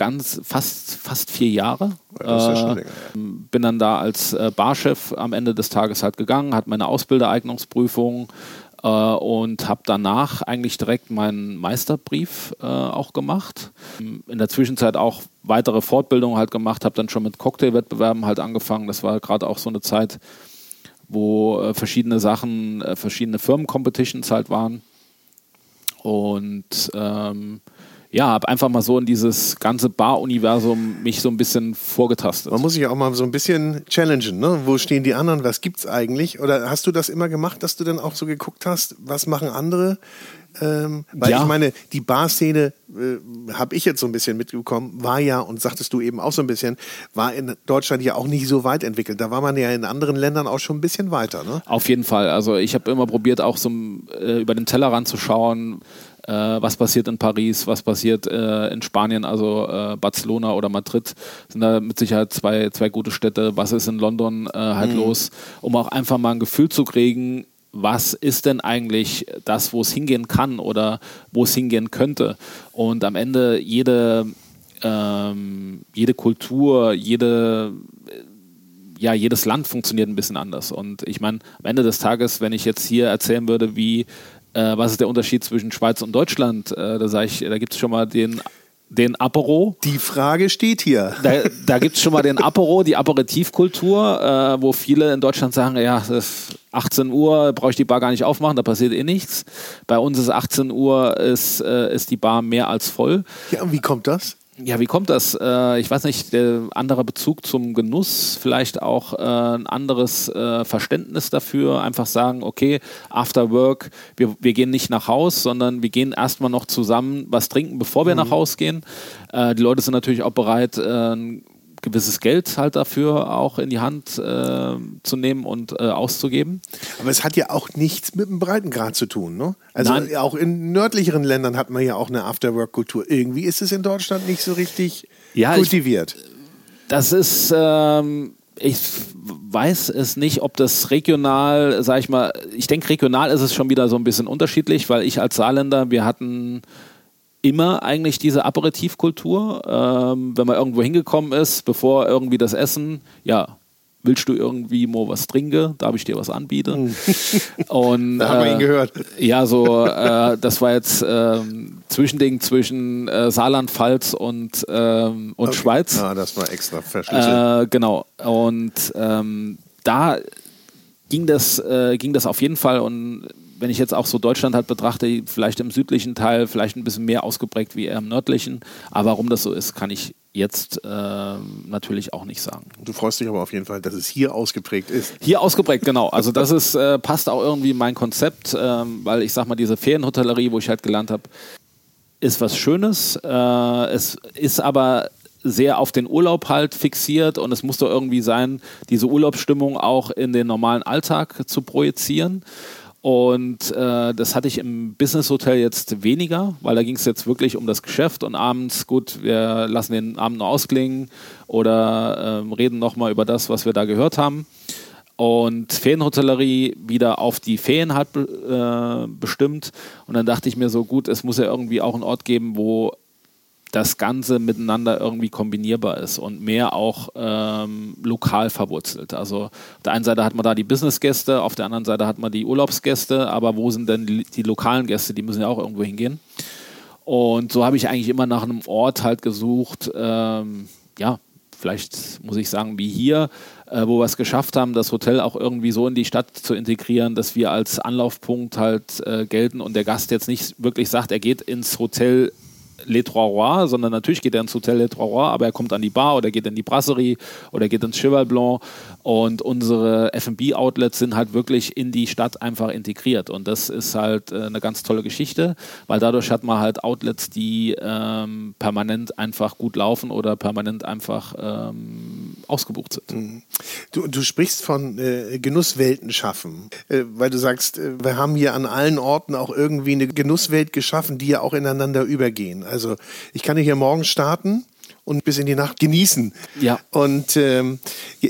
ganz fast, fast vier Jahre. Ja äh. Bin dann da als äh, Barchef am Ende des Tages halt gegangen, hat meine Ausbildereignungsprüfung äh, und habe danach eigentlich direkt meinen Meisterbrief äh, auch gemacht. In der Zwischenzeit auch weitere Fortbildungen halt gemacht, habe dann schon mit Cocktailwettbewerben halt angefangen. Das war gerade auch so eine Zeit, wo äh, verschiedene Sachen, äh, verschiedene Firmen-Competitions halt waren. Und ähm, ja, habe einfach mal so in dieses ganze Bar-Universum mich so ein bisschen vorgetastet. Man muss sich auch mal so ein bisschen challengen, ne? Wo stehen die anderen? Was gibt's eigentlich? Oder hast du das immer gemacht, dass du dann auch so geguckt hast, was machen andere? Ähm, weil ja. ich meine, die Barszene, äh, habe ich jetzt so ein bisschen mitbekommen, war ja, und sagtest du eben auch so ein bisschen, war in Deutschland ja auch nicht so weit entwickelt. Da war man ja in anderen Ländern auch schon ein bisschen weiter. Ne? Auf jeden Fall. Also ich habe immer probiert, auch so äh, über den Tellerrand zu schauen, äh, was passiert in Paris, was passiert äh, in Spanien, also äh, Barcelona oder Madrid sind da mit Sicherheit zwei, zwei gute Städte. Was ist in London äh, halt mhm. los, um auch einfach mal ein Gefühl zu kriegen, was ist denn eigentlich das, wo es hingehen kann oder wo es hingehen könnte. Und am Ende jede, ähm, jede Kultur, jede ja, jedes Land funktioniert ein bisschen anders. Und ich meine, am Ende des Tages, wenn ich jetzt hier erzählen würde, wie äh, was ist der Unterschied zwischen Schweiz und Deutschland? Äh, da sage ich, da gibt es schon mal den den Apero. Die Frage steht hier. Da, da gibt es schon mal den Apero, die Aperitivkultur, äh, wo viele in Deutschland sagen, ja, 18 Uhr brauche ich die Bar gar nicht aufmachen, da passiert eh nichts. Bei uns ist 18 Uhr ist, äh, ist die Bar mehr als voll. Ja, und wie kommt das? Ja, wie kommt das? Äh, ich weiß nicht, der andere Bezug zum Genuss, vielleicht auch äh, ein anderes äh, Verständnis dafür. Einfach sagen, okay, after work, wir, wir gehen nicht nach Haus, sondern wir gehen erstmal noch zusammen was trinken, bevor wir mhm. nach Haus gehen. Äh, die Leute sind natürlich auch bereit, äh, gewisses Geld halt dafür auch in die Hand äh, zu nehmen und äh, auszugeben. Aber es hat ja auch nichts mit dem Breitengrad zu tun, ne? Also Nein. auch in nördlicheren Ländern hat man ja auch eine Afterwork-Kultur. Irgendwie ist es in Deutschland nicht so richtig ja, kultiviert. Ich, das ist, ähm, ich weiß es nicht, ob das regional, sag ich mal, ich denke regional ist es schon wieder so ein bisschen unterschiedlich, weil ich als Saarländer, wir hatten immer eigentlich diese Aperitivkultur. Ähm, wenn man irgendwo hingekommen ist, bevor irgendwie das Essen, ja, willst du irgendwie mal was trinken, darf ich dir was anbieten. Hm. [LAUGHS] Und, da haben wir ihn äh, gehört. Ja, so, äh, das war jetzt ähm, Zwischending zwischen äh, Saarland, Pfalz und, ähm, und okay. Schweiz. Ja, das war extra verschlüsselt. Äh, genau. Und ähm, da ging das, äh, ging das auf jeden Fall und wenn ich jetzt auch so Deutschland halt betrachte, vielleicht im südlichen Teil, vielleicht ein bisschen mehr ausgeprägt wie eher im nördlichen. Aber warum das so ist, kann ich jetzt äh, natürlich auch nicht sagen. Du freust dich aber auf jeden Fall, dass es hier ausgeprägt ist. Hier ausgeprägt, genau. Also das ist, äh, passt auch irgendwie in mein Konzept, äh, weil ich sag mal, diese Ferienhotellerie, wo ich halt gelernt habe, ist was Schönes. Äh, es ist aber sehr auf den Urlaub halt fixiert und es muss doch irgendwie sein, diese Urlaubsstimmung auch in den normalen Alltag zu projizieren. Und äh, das hatte ich im Business Hotel jetzt weniger, weil da ging es jetzt wirklich um das Geschäft und abends, gut, wir lassen den Abend noch ausklingen oder äh, reden nochmal über das, was wir da gehört haben. Und Ferienhotellerie wieder auf die Ferien halt äh, bestimmt. Und dann dachte ich mir so, gut, es muss ja irgendwie auch einen Ort geben, wo das Ganze miteinander irgendwie kombinierbar ist und mehr auch ähm, lokal verwurzelt. Also auf der einen Seite hat man da die Businessgäste, auf der anderen Seite hat man die Urlaubsgäste, aber wo sind denn die, lokalen Gäste? Die müssen ja auch irgendwo hingehen. Und so habe ich eigentlich immer nach einem Ort halt gesucht, ähm, ja, vielleicht muss ich sagen, wie hier, äh, wo wir es geschafft haben, das Hotel auch irgendwie so in die Stadt zu integrieren, dass wir als Anlaufpunkt halt äh, gelten und der Gast jetzt nicht wirklich sagt, er geht ins Hotel Les Trois Rois, sondern natürlich geht er ins Hotel Les Trois Rois, aber er kommt an die Bar oder geht in die Brasserie oder geht ins Cheval Blanc. Und unsere F&B-Outlets sind halt wirklich in die Stadt einfach integriert. Und das ist halt äh, eine ganz tolle Geschichte, weil dadurch hat man halt Outlets, die ähm, permanent einfach gut laufen oder permanent einfach ähm, ausgebucht sind. Mhm. Du, du sprichst von äh, Genusswelten schaffen, äh, weil du sagst, äh, wir haben hier an allen Orten auch irgendwie eine Genusswelt geschaffen, die ja auch ineinander übergehen. Also ich kann hier morgen starten und bis in die Nacht genießen. Ja. Und ähm,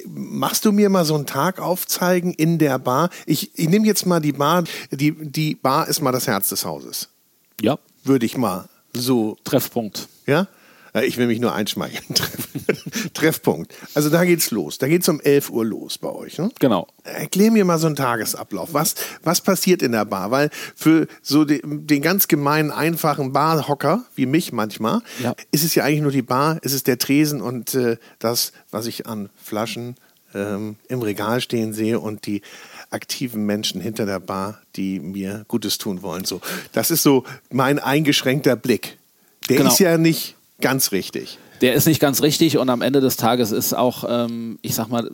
machst du mir mal so einen Tag aufzeigen in der Bar? Ich, ich nehme jetzt mal die Bar. Die, die Bar ist mal das Herz des Hauses. Ja. Würde ich mal so. Treffpunkt. Ja? Äh, ich will mich nur einschmeicheln. [LAUGHS] Treffpunkt. Also da geht's los. Da geht's um 11 Uhr los bei euch. Ne? Genau. Erklär mir mal so einen Tagesablauf. Was, was passiert in der Bar? Weil für so den, den ganz gemeinen, einfachen Barhocker, wie mich manchmal, ja. ist es ja eigentlich nur die Bar, ist es der Tresen und äh, das, was ich an Flaschen ähm, im Regal stehen sehe und die aktiven Menschen hinter der Bar, die mir Gutes tun wollen. So, das ist so mein eingeschränkter Blick. Der genau. ist ja nicht ganz richtig. Der ist nicht ganz richtig und am Ende des Tages ist auch, ähm, ich sag mal,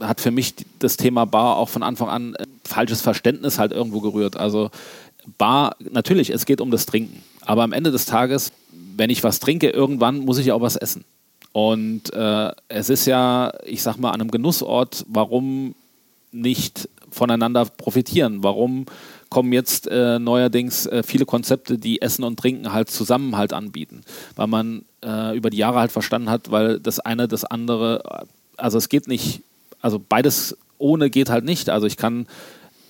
hat für mich das Thema Bar auch von Anfang an äh, falsches Verständnis halt irgendwo gerührt. Also Bar, natürlich, es geht um das Trinken. Aber am Ende des Tages, wenn ich was trinke, irgendwann muss ich auch was essen. Und äh, es ist ja, ich sag mal, an einem Genussort, warum nicht voneinander profitieren? Warum kommen jetzt äh, neuerdings äh, viele Konzepte, die Essen und Trinken halt zusammen halt anbieten, weil man äh, über die Jahre halt verstanden hat, weil das eine das andere, also es geht nicht, also beides ohne geht halt nicht. Also ich kann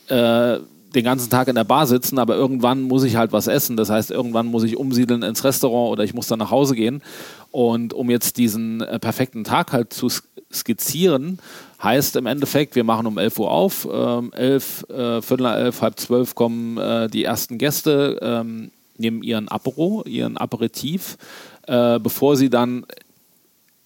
äh, den ganzen Tag in der Bar sitzen, aber irgendwann muss ich halt was essen. Das heißt, irgendwann muss ich umsiedeln ins Restaurant oder ich muss dann nach Hause gehen. Und um jetzt diesen äh, perfekten Tag halt zu skizzieren, Heißt im Endeffekt, wir machen um 11 Uhr auf, ähm, 11, äh, Viertel nach 11, halb 12 kommen äh, die ersten Gäste, ähm, nehmen ihren Apero, ihren Aperitif, äh, bevor sie dann,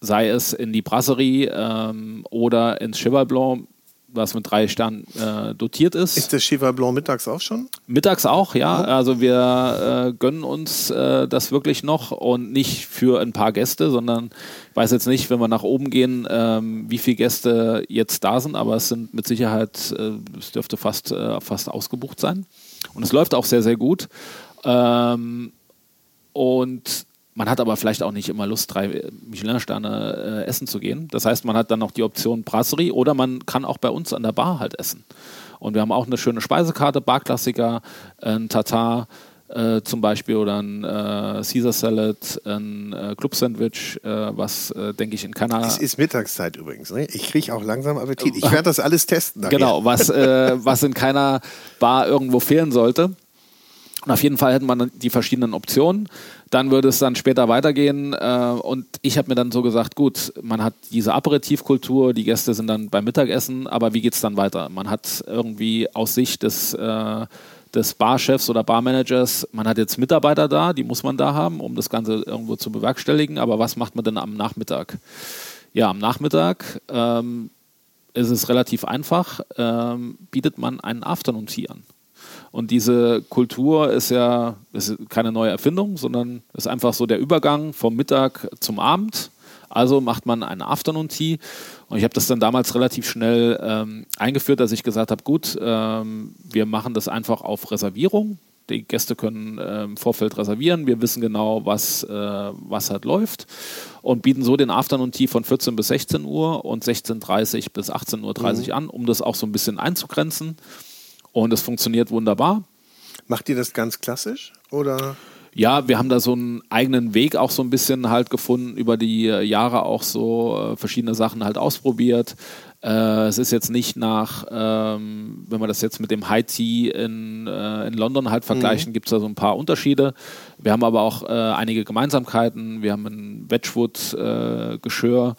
sei es in die Brasserie ähm, oder ins Cheval Blanc, was mit drei Sternen äh, dotiert ist. Ist der Cheval Blanc mittags auch schon? Mittags auch, ja. Also wir äh, gönnen uns äh, das wirklich noch und nicht für ein paar Gäste, sondern ich weiß jetzt nicht, wenn wir nach oben gehen, ähm, wie viele Gäste jetzt da sind, aber es sind mit Sicherheit, äh, es dürfte fast, äh, fast ausgebucht sein. Und es läuft auch sehr, sehr gut. Ähm, und man hat aber vielleicht auch nicht immer Lust, drei Michelin-Sterne äh, essen zu gehen. Das heißt, man hat dann noch die Option Brasserie oder man kann auch bei uns an der Bar halt essen. Und wir haben auch eine schöne Speisekarte, Barklassiker, ein Tatar äh, zum Beispiel oder ein äh, Caesar Salad, ein äh, Club Sandwich, äh, was äh, denke ich in keiner. Es ist Mittagszeit übrigens. Ne? Ich kriege auch langsam Appetit. Ich werde das alles testen. Nachher. Genau, was, was in keiner Bar irgendwo fehlen sollte. Und auf jeden Fall hätten wir die verschiedenen Optionen. Dann würde es dann später weitergehen. Äh, und ich habe mir dann so gesagt, gut, man hat diese Aperitivkultur, die Gäste sind dann beim Mittagessen, aber wie geht es dann weiter? Man hat irgendwie aus Sicht des, äh, des Barchefs oder Barmanagers, man hat jetzt Mitarbeiter da, die muss man da haben, um das Ganze irgendwo zu bewerkstelligen. Aber was macht man denn am Nachmittag? Ja, am Nachmittag ähm, ist es relativ einfach, ähm, bietet man einen Afternoon Tea an. Und diese Kultur ist ja ist keine neue Erfindung, sondern ist einfach so der Übergang vom Mittag zum Abend. Also macht man einen Afternoon Tea. Und ich habe das dann damals relativ schnell ähm, eingeführt, dass ich gesagt habe, gut, ähm, wir machen das einfach auf Reservierung. Die Gäste können äh, im Vorfeld reservieren. Wir wissen genau, was, äh, was halt läuft. Und bieten so den Afternoon Tea von 14 bis 16 Uhr und 16.30 bis 18.30 Uhr mhm. an, um das auch so ein bisschen einzugrenzen. Und es funktioniert wunderbar. Macht ihr das ganz klassisch oder? Ja, wir haben da so einen eigenen Weg auch so ein bisschen halt gefunden, über die Jahre auch so äh, verschiedene Sachen halt ausprobiert. Äh, es ist jetzt nicht nach, ähm, wenn wir das jetzt mit dem High Tea in, äh, in London halt vergleichen, mhm. gibt es da so ein paar Unterschiede. Wir haben aber auch äh, einige Gemeinsamkeiten. Wir haben ein Wedgwood-Geschirr.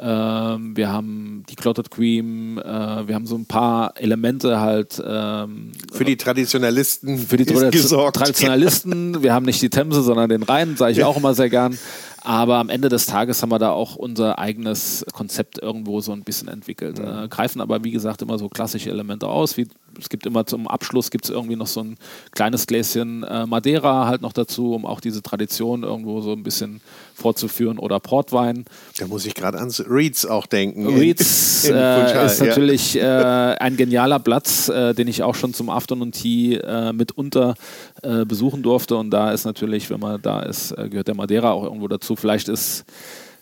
Ähm, wir haben die Clotted Cream, äh, wir haben so ein paar Elemente halt. Ähm, für die Traditionalisten. Für die Tra Traditionalisten. [LAUGHS] Wir haben nicht die Themse, sondern den Rhein, sage ich auch immer sehr gern. Aber am Ende des Tages haben wir da auch unser eigenes Konzept irgendwo so ein bisschen entwickelt. Mhm. Äh, greifen aber, wie gesagt, immer so klassische Elemente aus. Wie, es gibt immer zum Abschluss gibt es irgendwie noch so ein kleines Gläschen äh, Madeira halt noch dazu, um auch diese Tradition irgendwo so ein bisschen fortzuführen oder Portwein. Da muss ich gerade an Reeds auch denken. Reeds [LAUGHS] äh, ist natürlich ja. äh, ein genialer Platz, äh, den ich auch schon zum Afternoon Tea äh, mitunter äh, besuchen durfte. Und da ist natürlich, wenn man da ist, gehört der Madeira auch irgendwo dazu. Vielleicht ist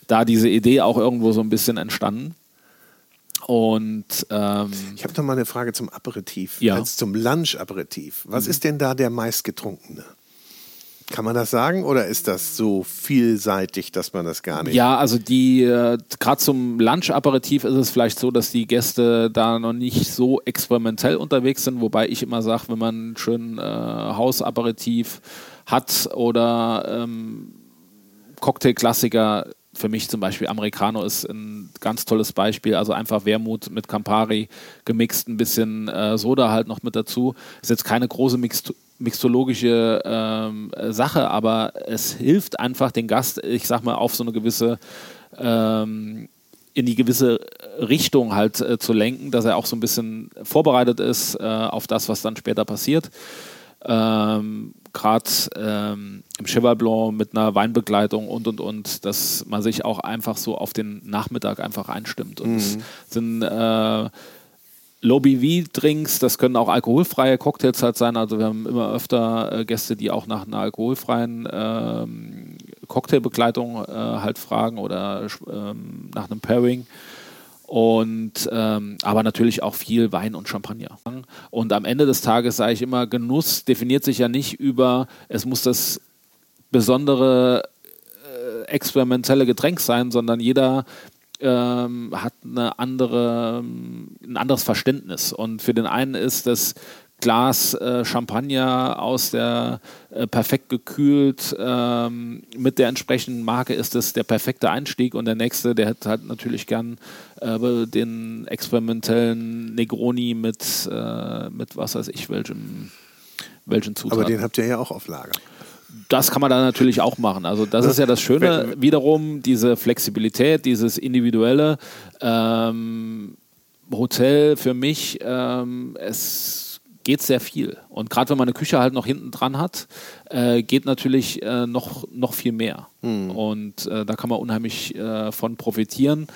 da diese Idee auch irgendwo so ein bisschen entstanden. Und ähm, ich habe noch mal eine Frage zum Aperitif, ja. als zum Lunch-Aperitif. Was mhm. ist denn da der meistgetrunkene? Kann man das sagen oder ist das so vielseitig, dass man das gar nicht? Ja, also die äh, gerade zum Lunch-Aperitif ist es vielleicht so, dass die Gäste da noch nicht so experimentell unterwegs sind, wobei ich immer sage, wenn man schönen äh, Hausaperitif hat oder ähm, Cocktail-Klassiker, für mich zum Beispiel Americano ist ein ganz tolles Beispiel. Also einfach Wermut mit Campari gemixt, ein bisschen äh, Soda halt noch mit dazu. Ist jetzt keine große Mixt mixologische ähm, Sache, aber es hilft einfach den Gast, ich sag mal, auf so eine gewisse ähm, in die gewisse Richtung halt äh, zu lenken, dass er auch so ein bisschen vorbereitet ist äh, auf das, was dann später passiert. Ähm, Gerade ähm, im Cheval Blanc mit einer Weinbegleitung und und und, dass man sich auch einfach so auf den Nachmittag einfach einstimmt. Und mhm. es sind äh, Low-BV-Drinks, das können auch alkoholfreie Cocktails halt sein. Also wir haben immer öfter äh, Gäste, die auch nach einer alkoholfreien ähm, Cocktailbegleitung äh, halt fragen oder ähm, nach einem Pairing. Und ähm, aber natürlich auch viel Wein und Champagner. Und am Ende des Tages sage ich immer, Genuss definiert sich ja nicht über, es muss das besondere äh, experimentelle Getränk sein, sondern jeder ähm, hat eine andere, ein anderes Verständnis. Und für den einen ist das Glas äh, Champagner aus der äh, perfekt gekühlt ähm, mit der entsprechenden Marke ist das der perfekte Einstieg und der nächste, der hat halt natürlich gern äh, den experimentellen Negroni mit, äh, mit was weiß ich welchem welchen Zutaten. Aber den habt ihr ja auch auf Lager das kann man dann natürlich auch machen. Also das ist ja das Schöne wiederum, diese Flexibilität, dieses individuelle ähm, Hotel für mich, ähm, es geht sehr viel. Und gerade wenn man eine Küche halt noch hinten dran hat, äh, geht natürlich äh, noch, noch viel mehr. Mhm. Und äh, da kann man unheimlich äh, von profitieren,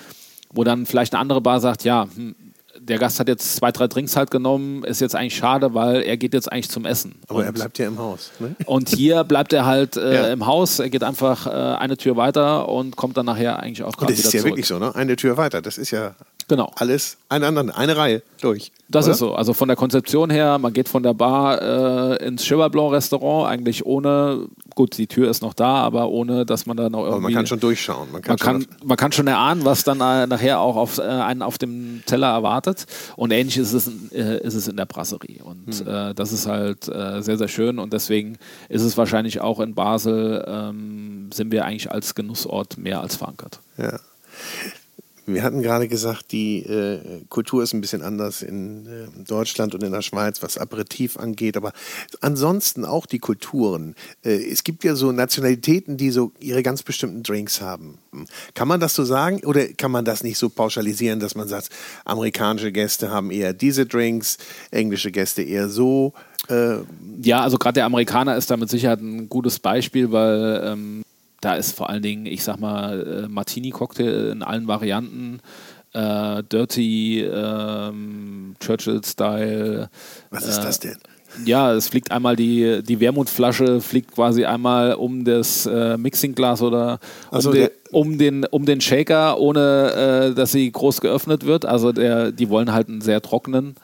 wo dann vielleicht eine andere Bar sagt, ja, hm, der Gast hat jetzt zwei, drei Drinks halt genommen, ist jetzt eigentlich schade, weil er geht jetzt eigentlich zum Essen. Aber und, er bleibt ja im Haus. Ne? Und hier [LAUGHS] bleibt er halt äh, ja. im Haus, er geht einfach äh, eine Tür weiter und kommt dann nachher eigentlich auch gerade wieder zurück. Das ist ja wirklich so, ne? Eine Tür weiter, das ist ja genau. alles einander, eine Reihe durch. Das oder? ist so. Also von der Konzeption her, man geht von der Bar äh, ins Cheval Blanc Restaurant, eigentlich ohne, gut, die Tür ist noch da, aber ohne, dass man da noch irgendwie. Aber man kann schon durchschauen. Man kann, man kann, schon, man kann schon erahnen, was dann äh, nachher auch auf, äh, einen auf dem Teller erwartet. Und ähnlich ist es, äh, ist es in der Brasserie. Und hm. Äh, das ist halt äh, sehr, sehr schön. Und deswegen ist es wahrscheinlich auch in Basel, ähm, sind wir eigentlich als Genussort mehr als verankert. Ja Wir hatten gerade gesagt, die äh, Kultur ist ein bisschen anders in äh, Deutschland und in der Schweiz, was Aperitif angeht, aber ansonsten auch die Kulturen. Äh, es gibt ja so Nationalitäten, die so ihre ganz bestimmten Drinks haben. Kann man das so sagen oder kann man das nicht so pauschalisieren, dass man sagt, amerikanische Gäste haben eher diese Drinks, englische Gäste eher so? Äh, ja, also gerade der Amerikaner ist da mit Sicherheit ein gutes Beispiel, weil ähm da ist vor allen Dingen, ich sag mal, äh, Martini-Cocktail in allen Varianten. Äh, Dirty, ähm, Churchill-Style. Was ist äh, das denn? Ja, es fliegt einmal die, die Wermutflasche, fliegt quasi einmal um das äh, Mixingglas oder um, also den, um, den, um den Shaker, ohne äh, dass sie groß geöffnet wird. Also der, die wollen halt einen sehr trockenen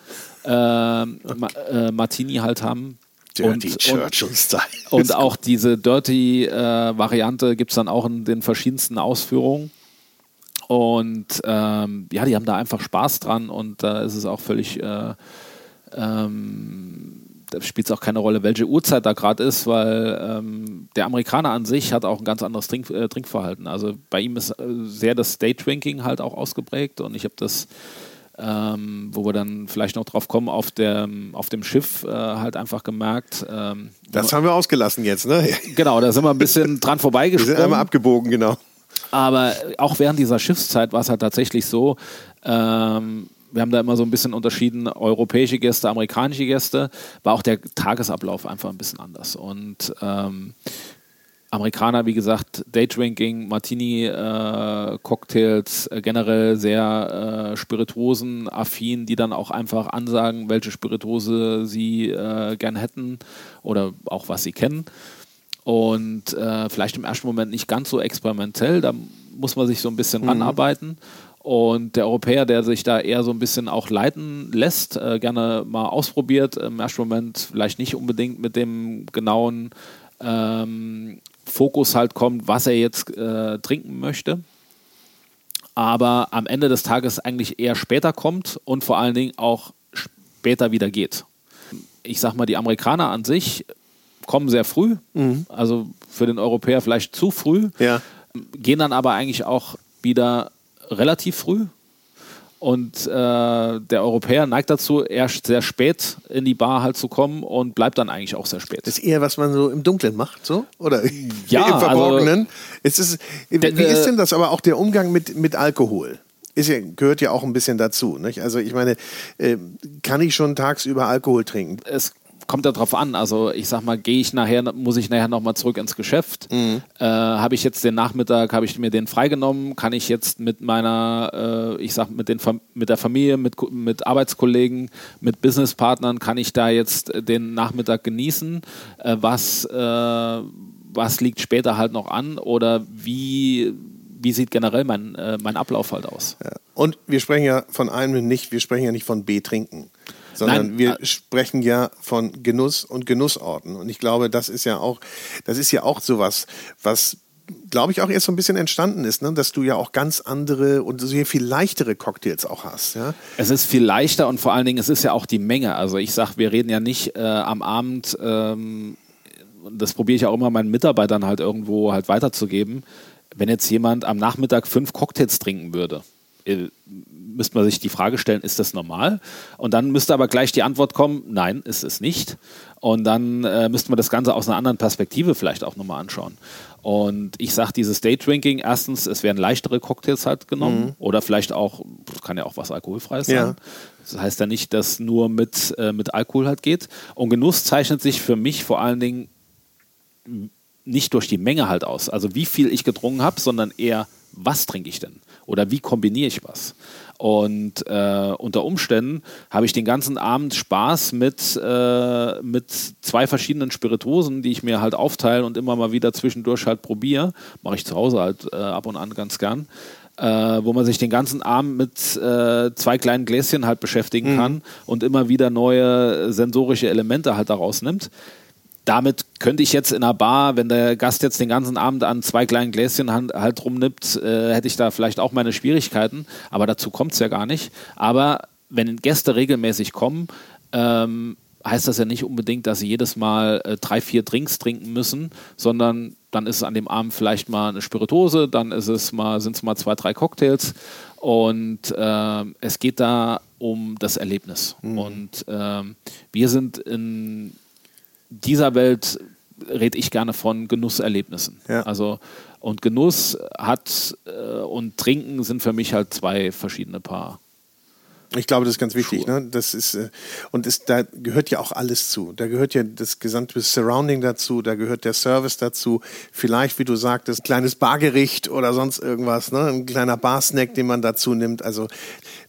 äh, okay. Ma äh, Martini halt haben. Dirty und, Churchill-Style. Und, und auch diese Dirty-Variante äh, gibt es dann auch in den verschiedensten Ausführungen. Und ähm, ja, die haben da einfach Spaß dran und da ist es auch völlig, äh, ähm, da spielt es auch keine Rolle, welche Uhrzeit da gerade ist, weil ähm, der Amerikaner an sich hat auch ein ganz anderes Trink, äh, Trinkverhalten. Also bei ihm ist äh, sehr das Day-Drinking halt auch ausgeprägt und ich habe das ähm, wo wir dann vielleicht noch drauf kommen, auf, der, auf dem Schiff äh, halt einfach gemerkt. Ähm, das haben wir ausgelassen jetzt, ne? [LAUGHS] Genau, da sind wir ein bisschen dran vorbeigesprungen. Wir sind einmal abgebogen, genau. Aber auch während dieser Schiffszeit war es halt tatsächlich so, ähm, wir haben da immer so ein bisschen unterschieden, europäische Gäste, amerikanische Gäste, war auch der Tagesablauf einfach ein bisschen anders. Und ähm, Amerikaner, wie gesagt, Daydrinking, Martini, äh, Cocktails, äh, generell sehr äh, Spirituosen-affin, die dann auch einfach ansagen, welche Spirituose sie äh, gern hätten oder auch was sie kennen. Und äh, vielleicht im ersten Moment nicht ganz so experimentell, da muss man sich so ein bisschen mhm. ranarbeiten. Und der Europäer, der sich da eher so ein bisschen auch leiten lässt, äh, gerne mal ausprobiert, im ersten Moment vielleicht nicht unbedingt mit dem genauen ähm, Fokus halt kommt, was er jetzt äh, trinken möchte. Aber am Ende des Tages eigentlich eher später kommt und vor allen Dingen auch später wieder geht. Ich sag mal, die Amerikaner an sich kommen sehr früh, mhm. also für den Europäer vielleicht zu früh, ja. gehen dann aber eigentlich auch wieder relativ früh und äh, der Europäer neigt dazu, erst sehr spät in die Bar halt zu kommen und bleibt dann eigentlich auch sehr spät. Das ist eher, was man so im Dunkeln macht, so? Oder ja, [LAUGHS] im also Verborgenen? Also, ist, wie ist denn das aber auch der Umgang mit, mit Alkohol? Ist ja, gehört ja auch ein bisschen dazu. Nicht? Also ich meine, äh, kann ich schon tagsüber Alkohol trinken? Es kommt darauf an. Also ich sag mal, gehe ich nachher, muss ich nachher nochmal zurück ins Geschäft. Mhm. Äh, habe ich jetzt den Nachmittag, habe ich mir den freigenommen? Kann ich jetzt mit meiner, äh, ich sag mit, den, mit der Familie, mit, mit Arbeitskollegen, mit Businesspartnern, kann ich da jetzt den Nachmittag genießen? Äh, was, äh, was liegt später halt noch an? Oder wie wie sieht generell mein, äh, mein Ablauf halt aus? Ja. Und wir sprechen ja von einem nicht, wir sprechen ja nicht von B-Trinken sondern Nein. wir sprechen ja von Genuss und Genussorten. Und ich glaube, das ist ja auch, das ist ja auch sowas, was glaube ich, auch erst so ein bisschen entstanden ist, ne? dass du ja auch ganz andere und sehr viel leichtere Cocktails auch hast. Ja? Es ist viel leichter und vor allen Dingen, es ist ja auch die Menge. Also ich sage, wir reden ja nicht äh, am Abend, ähm, das probiere ich auch immer meinen Mitarbeitern halt irgendwo halt weiterzugeben, wenn jetzt jemand am Nachmittag fünf Cocktails trinken würde äh, müsste man sich die Frage stellen, ist das normal? Und dann müsste aber gleich die Antwort kommen, nein, ist es nicht. Und dann äh, müsste man das Ganze aus einer anderen Perspektive vielleicht auch nochmal anschauen. Und ich sage dieses Daydrinking, erstens, es werden leichtere Cocktails halt genommen mhm. oder vielleicht auch, kann ja auch was Alkoholfreies sein. Ja. Das heißt ja nicht, dass nur mit, äh, mit Alkohol halt geht. Und Genuss zeichnet sich für mich vor allen Dingen nicht durch die Menge halt aus, also wie viel ich getrunken habe, sondern eher, was trinke ich denn? Oder wie kombiniere ich was? Und äh, unter Umständen habe ich den ganzen Abend Spaß mit, äh, mit zwei verschiedenen Spirituosen, die ich mir halt aufteile und immer mal wieder zwischendurch halt probiere. Mache ich zu Hause halt äh, ab und an ganz gern. Äh, wo man sich den ganzen Abend mit äh, zwei kleinen Gläschen halt beschäftigen mhm. kann und immer wieder neue sensorische Elemente halt daraus nimmt damit könnte ich jetzt in einer Bar, wenn der Gast jetzt den ganzen Abend an zwei kleinen Gläschen halt rumnimmt, äh, hätte ich da vielleicht auch meine Schwierigkeiten. Aber dazu kommt es ja gar nicht. Aber wenn Gäste regelmäßig kommen, ähm, heißt das ja nicht unbedingt, dass sie jedes Mal äh, drei, vier Drinks trinken müssen, sondern dann ist es an dem Abend vielleicht mal eine Spirituose, dann ist es mal, sind es mal zwei, drei Cocktails Und äh, es geht da um das Erlebnis. Mhm. Und ähm, wir sind in dieser Welt, rede ich gerne von Genusserlebnissen. Ja. Also und Genuss hat äh, und Trinken sind für mich halt zwei verschiedene Paar. Ich glaube, das ist ganz wichtig. Ne? Das ist, äh, und ist, da gehört ja auch alles zu. Da gehört ja das gesamte Surrounding dazu, da gehört der Service dazu. Vielleicht, wie du sagtest, ein kleines Bargericht oder sonst irgendwas, ne? ein kleiner Barsnack, den man dazu nimmt. Also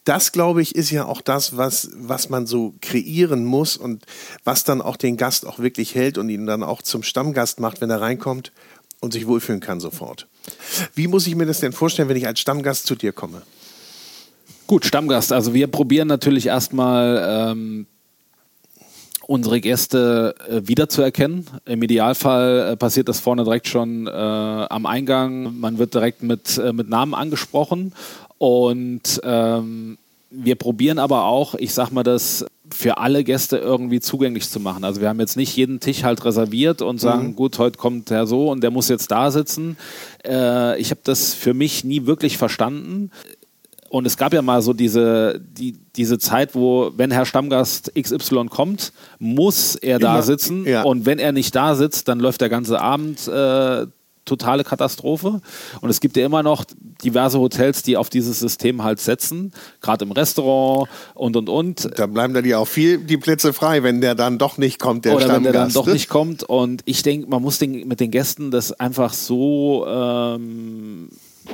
das, glaube ich, ist ja auch das, was, was man so kreieren muss und was dann auch den Gast auch wirklich hält und ihn dann auch zum Stammgast macht, wenn er reinkommt und sich wohlfühlen kann sofort. Wie muss ich mir das denn vorstellen, wenn ich als Stammgast zu dir komme? Gut, Stammgast. Also wir probieren natürlich erstmal ähm, unsere Gäste äh, wiederzuerkennen. Im Idealfall äh, passiert das vorne direkt schon äh, am Eingang. Man wird direkt mit, äh, mit Namen angesprochen und ähm, wir probieren aber auch, ich sag mal das, für alle Gäste irgendwie zugänglich zu machen. Also wir haben jetzt nicht jeden Tisch halt reserviert und sagen, mhm. gut, heute kommt der so und der muss jetzt da sitzen. Äh, ich habe das für mich nie wirklich verstanden. Und es gab ja mal so diese, die, diese Zeit, wo, wenn Herr Stammgast XY kommt, muss er da Immer, sitzen. Ja. Und wenn er nicht da sitzt, dann läuft der ganze Abend äh, totale Katastrophe. Und es gibt ja immer noch diverse Hotels, die auf dieses System halt setzen, gerade im Restaurant und und und. Da bleiben dann ja auch viel die Plätze frei, wenn der dann doch nicht kommt, der Oder Stammgast. wenn der dann doch nicht kommt. Und ich denke, man muss den, mit den Gästen das einfach so, ähm,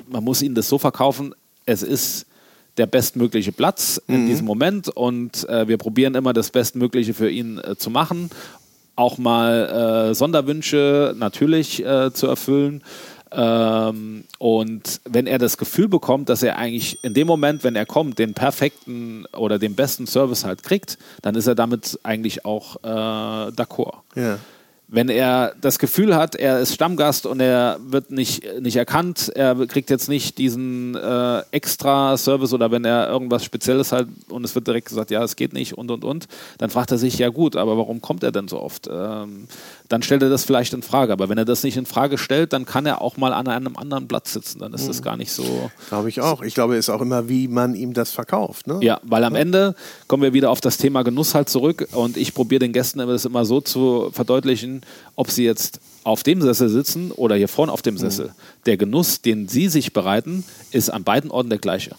man muss ihnen das so verkaufen, es ist der bestmögliche Platz in mhm. diesem Moment und äh, wir probieren immer das Bestmögliche für ihn äh, zu machen auch mal äh, Sonderwünsche natürlich äh, zu erfüllen. Ähm, und wenn er das Gefühl bekommt, dass er eigentlich in dem Moment, wenn er kommt, den perfekten oder den besten Service halt kriegt, dann ist er damit eigentlich auch äh, d'accord. Ja wenn er das Gefühl hat, er ist Stammgast und er wird nicht, nicht erkannt, er kriegt jetzt nicht diesen äh, extra Service oder wenn er irgendwas Spezielles hat und es wird direkt gesagt, ja, es geht nicht und und und, dann fragt er sich, ja gut, aber warum kommt er denn so oft? Ähm, dann stellt er das vielleicht in Frage. Aber wenn er das nicht in Frage stellt, dann kann er auch mal an einem anderen Platz sitzen. Dann ist mhm. das gar nicht so. Glaube ich auch. Ich glaube, es ist auch immer, wie man ihm das verkauft. Ne? Ja, weil am. Ende kommen wir wieder auf das Thema Genuss halt zurück und ich probiere den Gästen das immer so zu verdeutlichen, ob sie jetzt auf dem Sessel sitzen oder hier vorne auf dem Sessel. Mhm. Der Genuss, den sie sich bereiten, ist an beiden Orten der gleiche.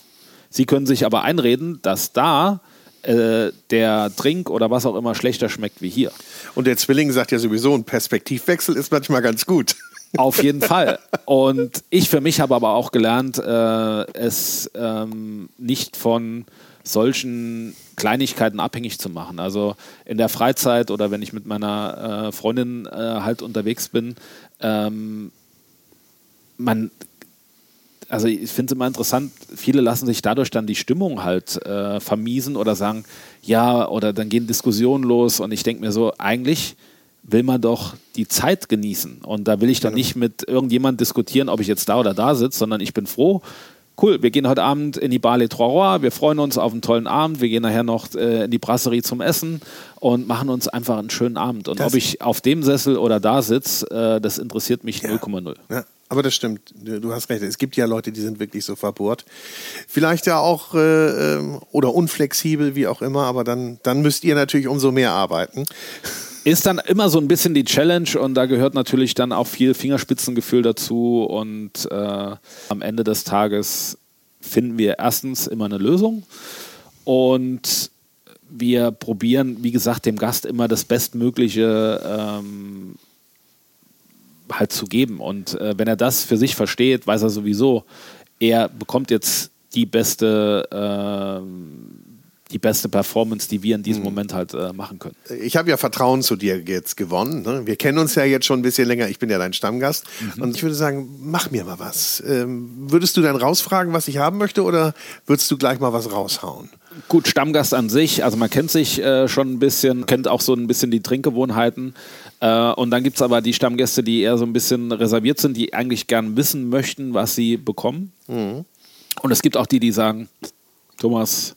Sie können sich aber einreden, dass da äh, der Trink oder was auch immer schlechter schmeckt wie hier. Und der Zwilling sagt ja sowieso, ein Perspektivwechsel ist manchmal ganz gut. Auf jeden [LAUGHS] Fall. Und ich für mich habe aber auch gelernt, äh, es ähm, nicht von solchen Kleinigkeiten abhängig zu machen. Also in der Freizeit oder wenn ich mit meiner äh, Freundin äh, halt unterwegs bin, ähm, man also ich finde es immer interessant, viele lassen sich dadurch dann die Stimmung halt äh, vermiesen oder sagen, ja, oder dann gehen Diskussionen los und ich denke mir so, eigentlich will man doch die Zeit genießen und da will ich doch genau. nicht mit irgendjemand diskutieren, ob ich jetzt da oder da sitze, sondern ich bin froh, cool, wir gehen heute Abend in die Bar Les Trois Rois, wir freuen uns auf einen tollen Abend, wir gehen nachher noch äh, in die Brasserie zum Essen und machen uns einfach einen schönen Abend. Und das ob ich auf dem Sessel oder da sitze, äh, das interessiert mich 0,0. Ja. ja. Aber das stimmt, du hast recht. Es gibt ja Leute, die sind wirklich so verbohrt. Vielleicht ja auch äh, ähm, oder unflexibel, wie auch immer, aber dann, dann müsst ihr natürlich umso mehr arbeiten. Ist dann immer so ein bisschen die Challenge und da gehört natürlich dann auch viel Fingerspitzengefühl dazu und äh, am Ende des Tages finden wir erstens immer eine Lösung und wir probieren, wie gesagt, dem Gast immer das Bestmögliche ähm, halt zu geben. Und äh, wenn er das für sich versteht, weiß er sowieso, er bekommt jetzt die beste, äh, die beste Performance, die wir in diesem mhm. Moment halt äh, machen können. Ich habe ja Vertrauen zu dir jetzt gewonnen. Ne? Wir kennen uns ja jetzt schon ein bisschen länger. Ich bin ja dein Stammgast. Mhm. Und ich würde sagen, mach mir mal was. Ähm, würdest du dann rausfragen, was ich haben möchte, oder würdest du gleich mal was raushauen? Gut, Stammgast an sich, also man kennt sich äh, schon ein bisschen, kennt auch so ein bisschen die Trinkgewohnheiten. Äh, und dann gibt es aber die Stammgäste, die eher so ein bisschen reserviert sind, die eigentlich gern wissen möchten, was sie bekommen. Mhm. Und es gibt auch die, die sagen, Thomas,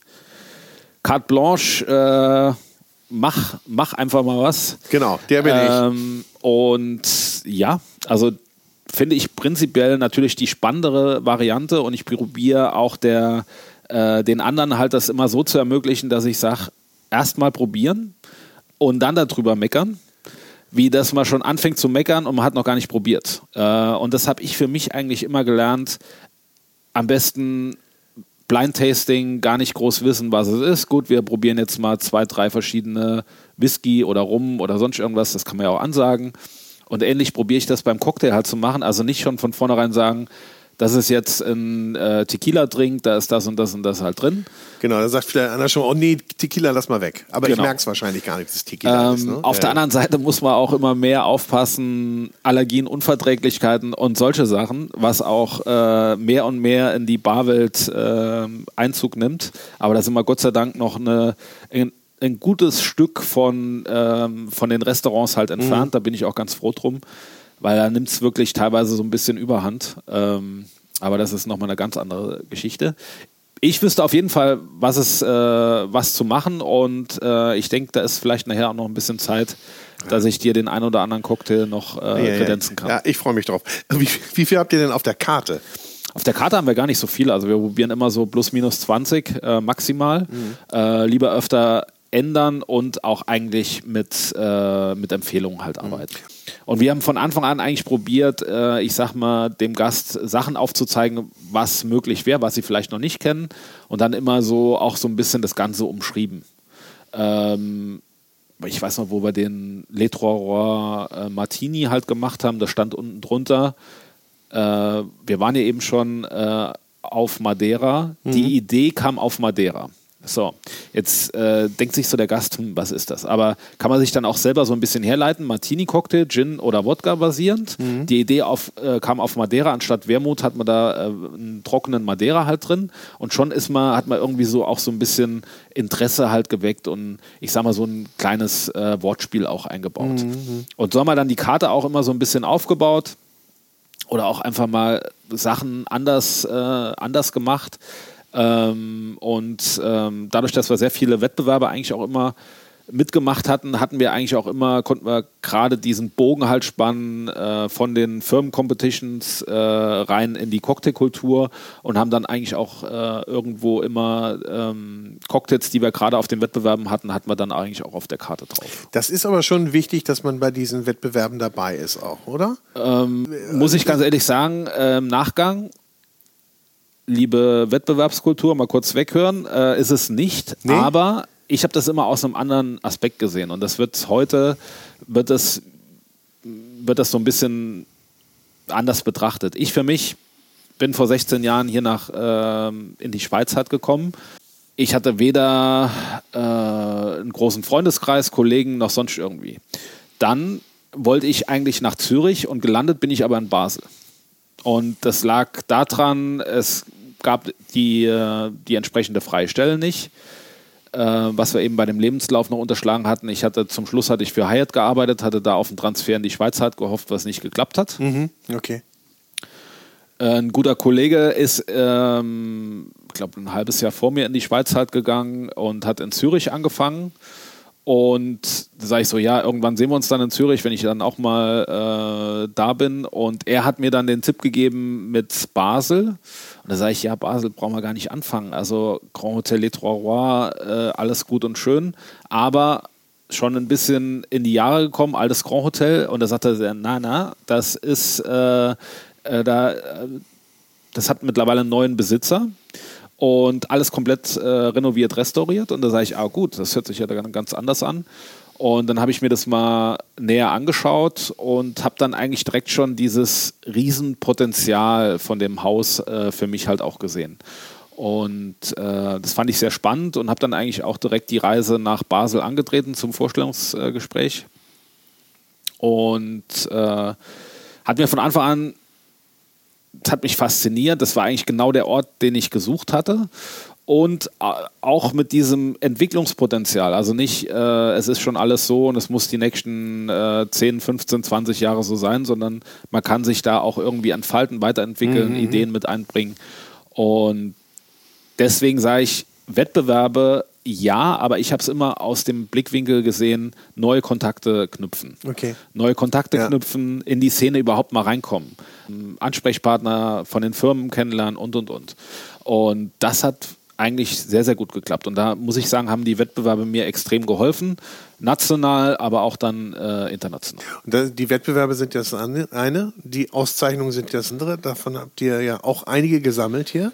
carte blanche, äh, mach, mach einfach mal was. Genau, der bin ähm, ich. Und ja, also finde ich prinzipiell natürlich die spannendere Variante und ich probiere auch der, äh, den anderen halt das immer so zu ermöglichen, dass ich sage, erstmal probieren und dann darüber meckern wie dass man schon anfängt zu meckern und man hat noch gar nicht probiert. Äh, und das habe ich für mich eigentlich immer gelernt. Am besten Blind Tasting, gar nicht groß wissen, was es ist. Gut, wir probieren jetzt mal zwei, drei verschiedene Whisky oder Rum oder sonst irgendwas, das kann man ja auch ansagen. Und ähnlich probiere ich das beim Cocktail halt zu machen. Also nicht schon von vornherein sagen, das ist jetzt ein äh, Tequila-Drink, da ist das und das und das halt drin. Genau, da sagt vielleicht einer schon, oh nee, Tequila lass mal weg. Aber genau. ich merke es wahrscheinlich gar nicht, dass es Tequila ähm, ist. Ne? Auf ja, der anderen Seite muss man auch immer mehr aufpassen, Allergien, Unverträglichkeiten und solche Sachen, was auch äh, mehr und mehr in die Barwelt äh, Einzug nimmt. Aber da sind wir Gott sei Dank noch eine, ein, ein gutes Stück von, ähm, von den Restaurants halt entfernt. Mhm. Da bin ich auch ganz froh drum weil da nimmt es wirklich teilweise so ein bisschen überhand. Ähm, aber das ist nochmal eine ganz andere Geschichte. Ich wüsste auf jeden Fall, was es, äh, was zu machen und äh, ich denke, da ist vielleicht nachher auch noch ein bisschen Zeit, dass ich dir den einen oder anderen Cocktail noch äh, ja, kredenzen kann. Ja, ich freue mich drauf. Wie, wie, viel habt ihr denn auf der Karte? Auf der Karte haben wir gar nicht so viel. Also wir probieren immer so plus minus 20 äh, maximal. Mhm. Äh, lieber öfter ändern und auch eigentlich mit, äh, mit Empfehlungen halt arbeiten. Mhm. Und wir haben von Anfang an eigentlich probiert, äh, ich sag mal, dem Gast Sachen aufzuzeigen, was möglich wäre, was sie vielleicht noch nicht kennen. Und dann immer so auch so ein bisschen das Ganze umschrieben. Ähm, ich weiß noch, wo wir den Le Trois äh, Martini halt gemacht haben, da stand unten drunter. Äh, wir waren ja eben schon äh, auf Madeira. Mhm. Die Idee kam auf Madeira. So, jetzt äh, denkt sich so der Gast, hm, was ist das? Aber kann man sich dann auch selber so ein bisschen herleiten? Martini-Cocktail, Gin oder Wodka basierend. Mhm. Die Idee auf, äh, kam auf Madeira. Anstatt Wermut hat man da äh, einen trockenen Madeira halt drin. Und schon ist man, hat man irgendwie so auch so ein bisschen Interesse halt geweckt und ich sag mal so ein kleines äh, Wortspiel auch eingebaut. Mhm. Und so haben wir dann die Karte auch immer so ein bisschen aufgebaut oder auch einfach mal Sachen anders, äh, anders gemacht. Ähm, und ähm, dadurch, dass wir sehr viele Wettbewerbe eigentlich auch immer mitgemacht hatten, hatten wir eigentlich auch immer, konnten wir gerade diesen Bogen halt spannen äh, von den Firmen-Competitions äh, rein in die Cocktailkultur und haben dann eigentlich auch äh, irgendwo immer ähm, Cocktails, die wir gerade auf den Wettbewerben hatten, hatten wir dann eigentlich auch auf der Karte drauf. Das ist aber schon wichtig, dass man bei diesen Wettbewerben dabei ist auch, oder? Ähm, muss ich ganz ehrlich sagen, äh, im Nachgang liebe Wettbewerbskultur, mal kurz weghören, äh, ist es nicht. Nee. Aber ich habe das immer aus einem anderen Aspekt gesehen. Und das wird heute, wird das, wird das so ein bisschen anders betrachtet. Ich für mich bin vor 16 Jahren hier nach, äh, in die Schweiz halt gekommen. Ich hatte weder äh, einen großen Freundeskreis, Kollegen noch sonst irgendwie. Dann wollte ich eigentlich nach Zürich und gelandet bin ich aber in Basel. Und das lag daran, es gab die, äh, die entsprechende Freistelle nicht. Äh, was wir eben bei dem Lebenslauf noch unterschlagen hatten. Ich hatte zum Schluss hatte ich für Hyatt gearbeitet, hatte da auf einen Transfer in die Schweiz halt gehofft, was nicht geklappt hat. Mhm, okay. Äh, ein guter Kollege ist, ähm, ich glaube, ein halbes Jahr vor mir in die Schweiz halt gegangen und hat in Zürich angefangen. Und da sage ich so, ja, irgendwann sehen wir uns dann in Zürich, wenn ich dann auch mal äh, da bin. Und er hat mir dann den Tipp gegeben mit Basel. Und da sage ich, ja, Basel brauchen wir gar nicht anfangen. Also Grand Hotel Les Trois Rois, äh, alles gut und schön. Aber schon ein bisschen in die Jahre gekommen, altes Grand Hotel. Und da sagte er, na, na, das ist, äh, äh da, äh, das hat mittlerweile einen neuen Besitzer und alles komplett äh, renoviert, restauriert. Und da sage ich, ah gut, das hört sich ja dann ganz anders an. Und dann habe ich mir das mal näher angeschaut und habe dann eigentlich direkt schon dieses Riesenpotenzial von dem Haus äh, für mich halt auch gesehen. Und äh, das fand ich sehr spannend und habe dann eigentlich auch direkt die Reise nach Basel angetreten zum Vorstellungsgespräch. Und äh, hat mir von Anfang an das hat mich fasziniert. Das war eigentlich genau der Ort, den ich gesucht hatte. Und äh, auch mit diesem Entwicklungspotenzial. Also nicht, äh, es ist schon alles so und es muss die nächsten äh, 10, 15, 20 Jahre so sein, sondern man kann sich da auch irgendwie entfalten, weiterentwickeln, mhm. Ideen mit einbringen. Und deswegen sage ich, Wettbewerbe ja, aber ich habe es immer aus dem Blickwinkel gesehen, neue Kontakte knüpfen. Okay. Neue Kontakte Ja. knüpfen, in die Szene überhaupt mal reinkommen. Ansprechpartner von den Firmen kennenlernen und, und, und. Und das hat eigentlich sehr, sehr gut geklappt. Und da muss ich sagen, haben die Wettbewerbe mir extrem geholfen. National, aber auch dann äh, international. Und die Wettbewerbe sind das eine, eine, die Auszeichnungen sind das andere. Davon habt ihr ja auch einige gesammelt hier.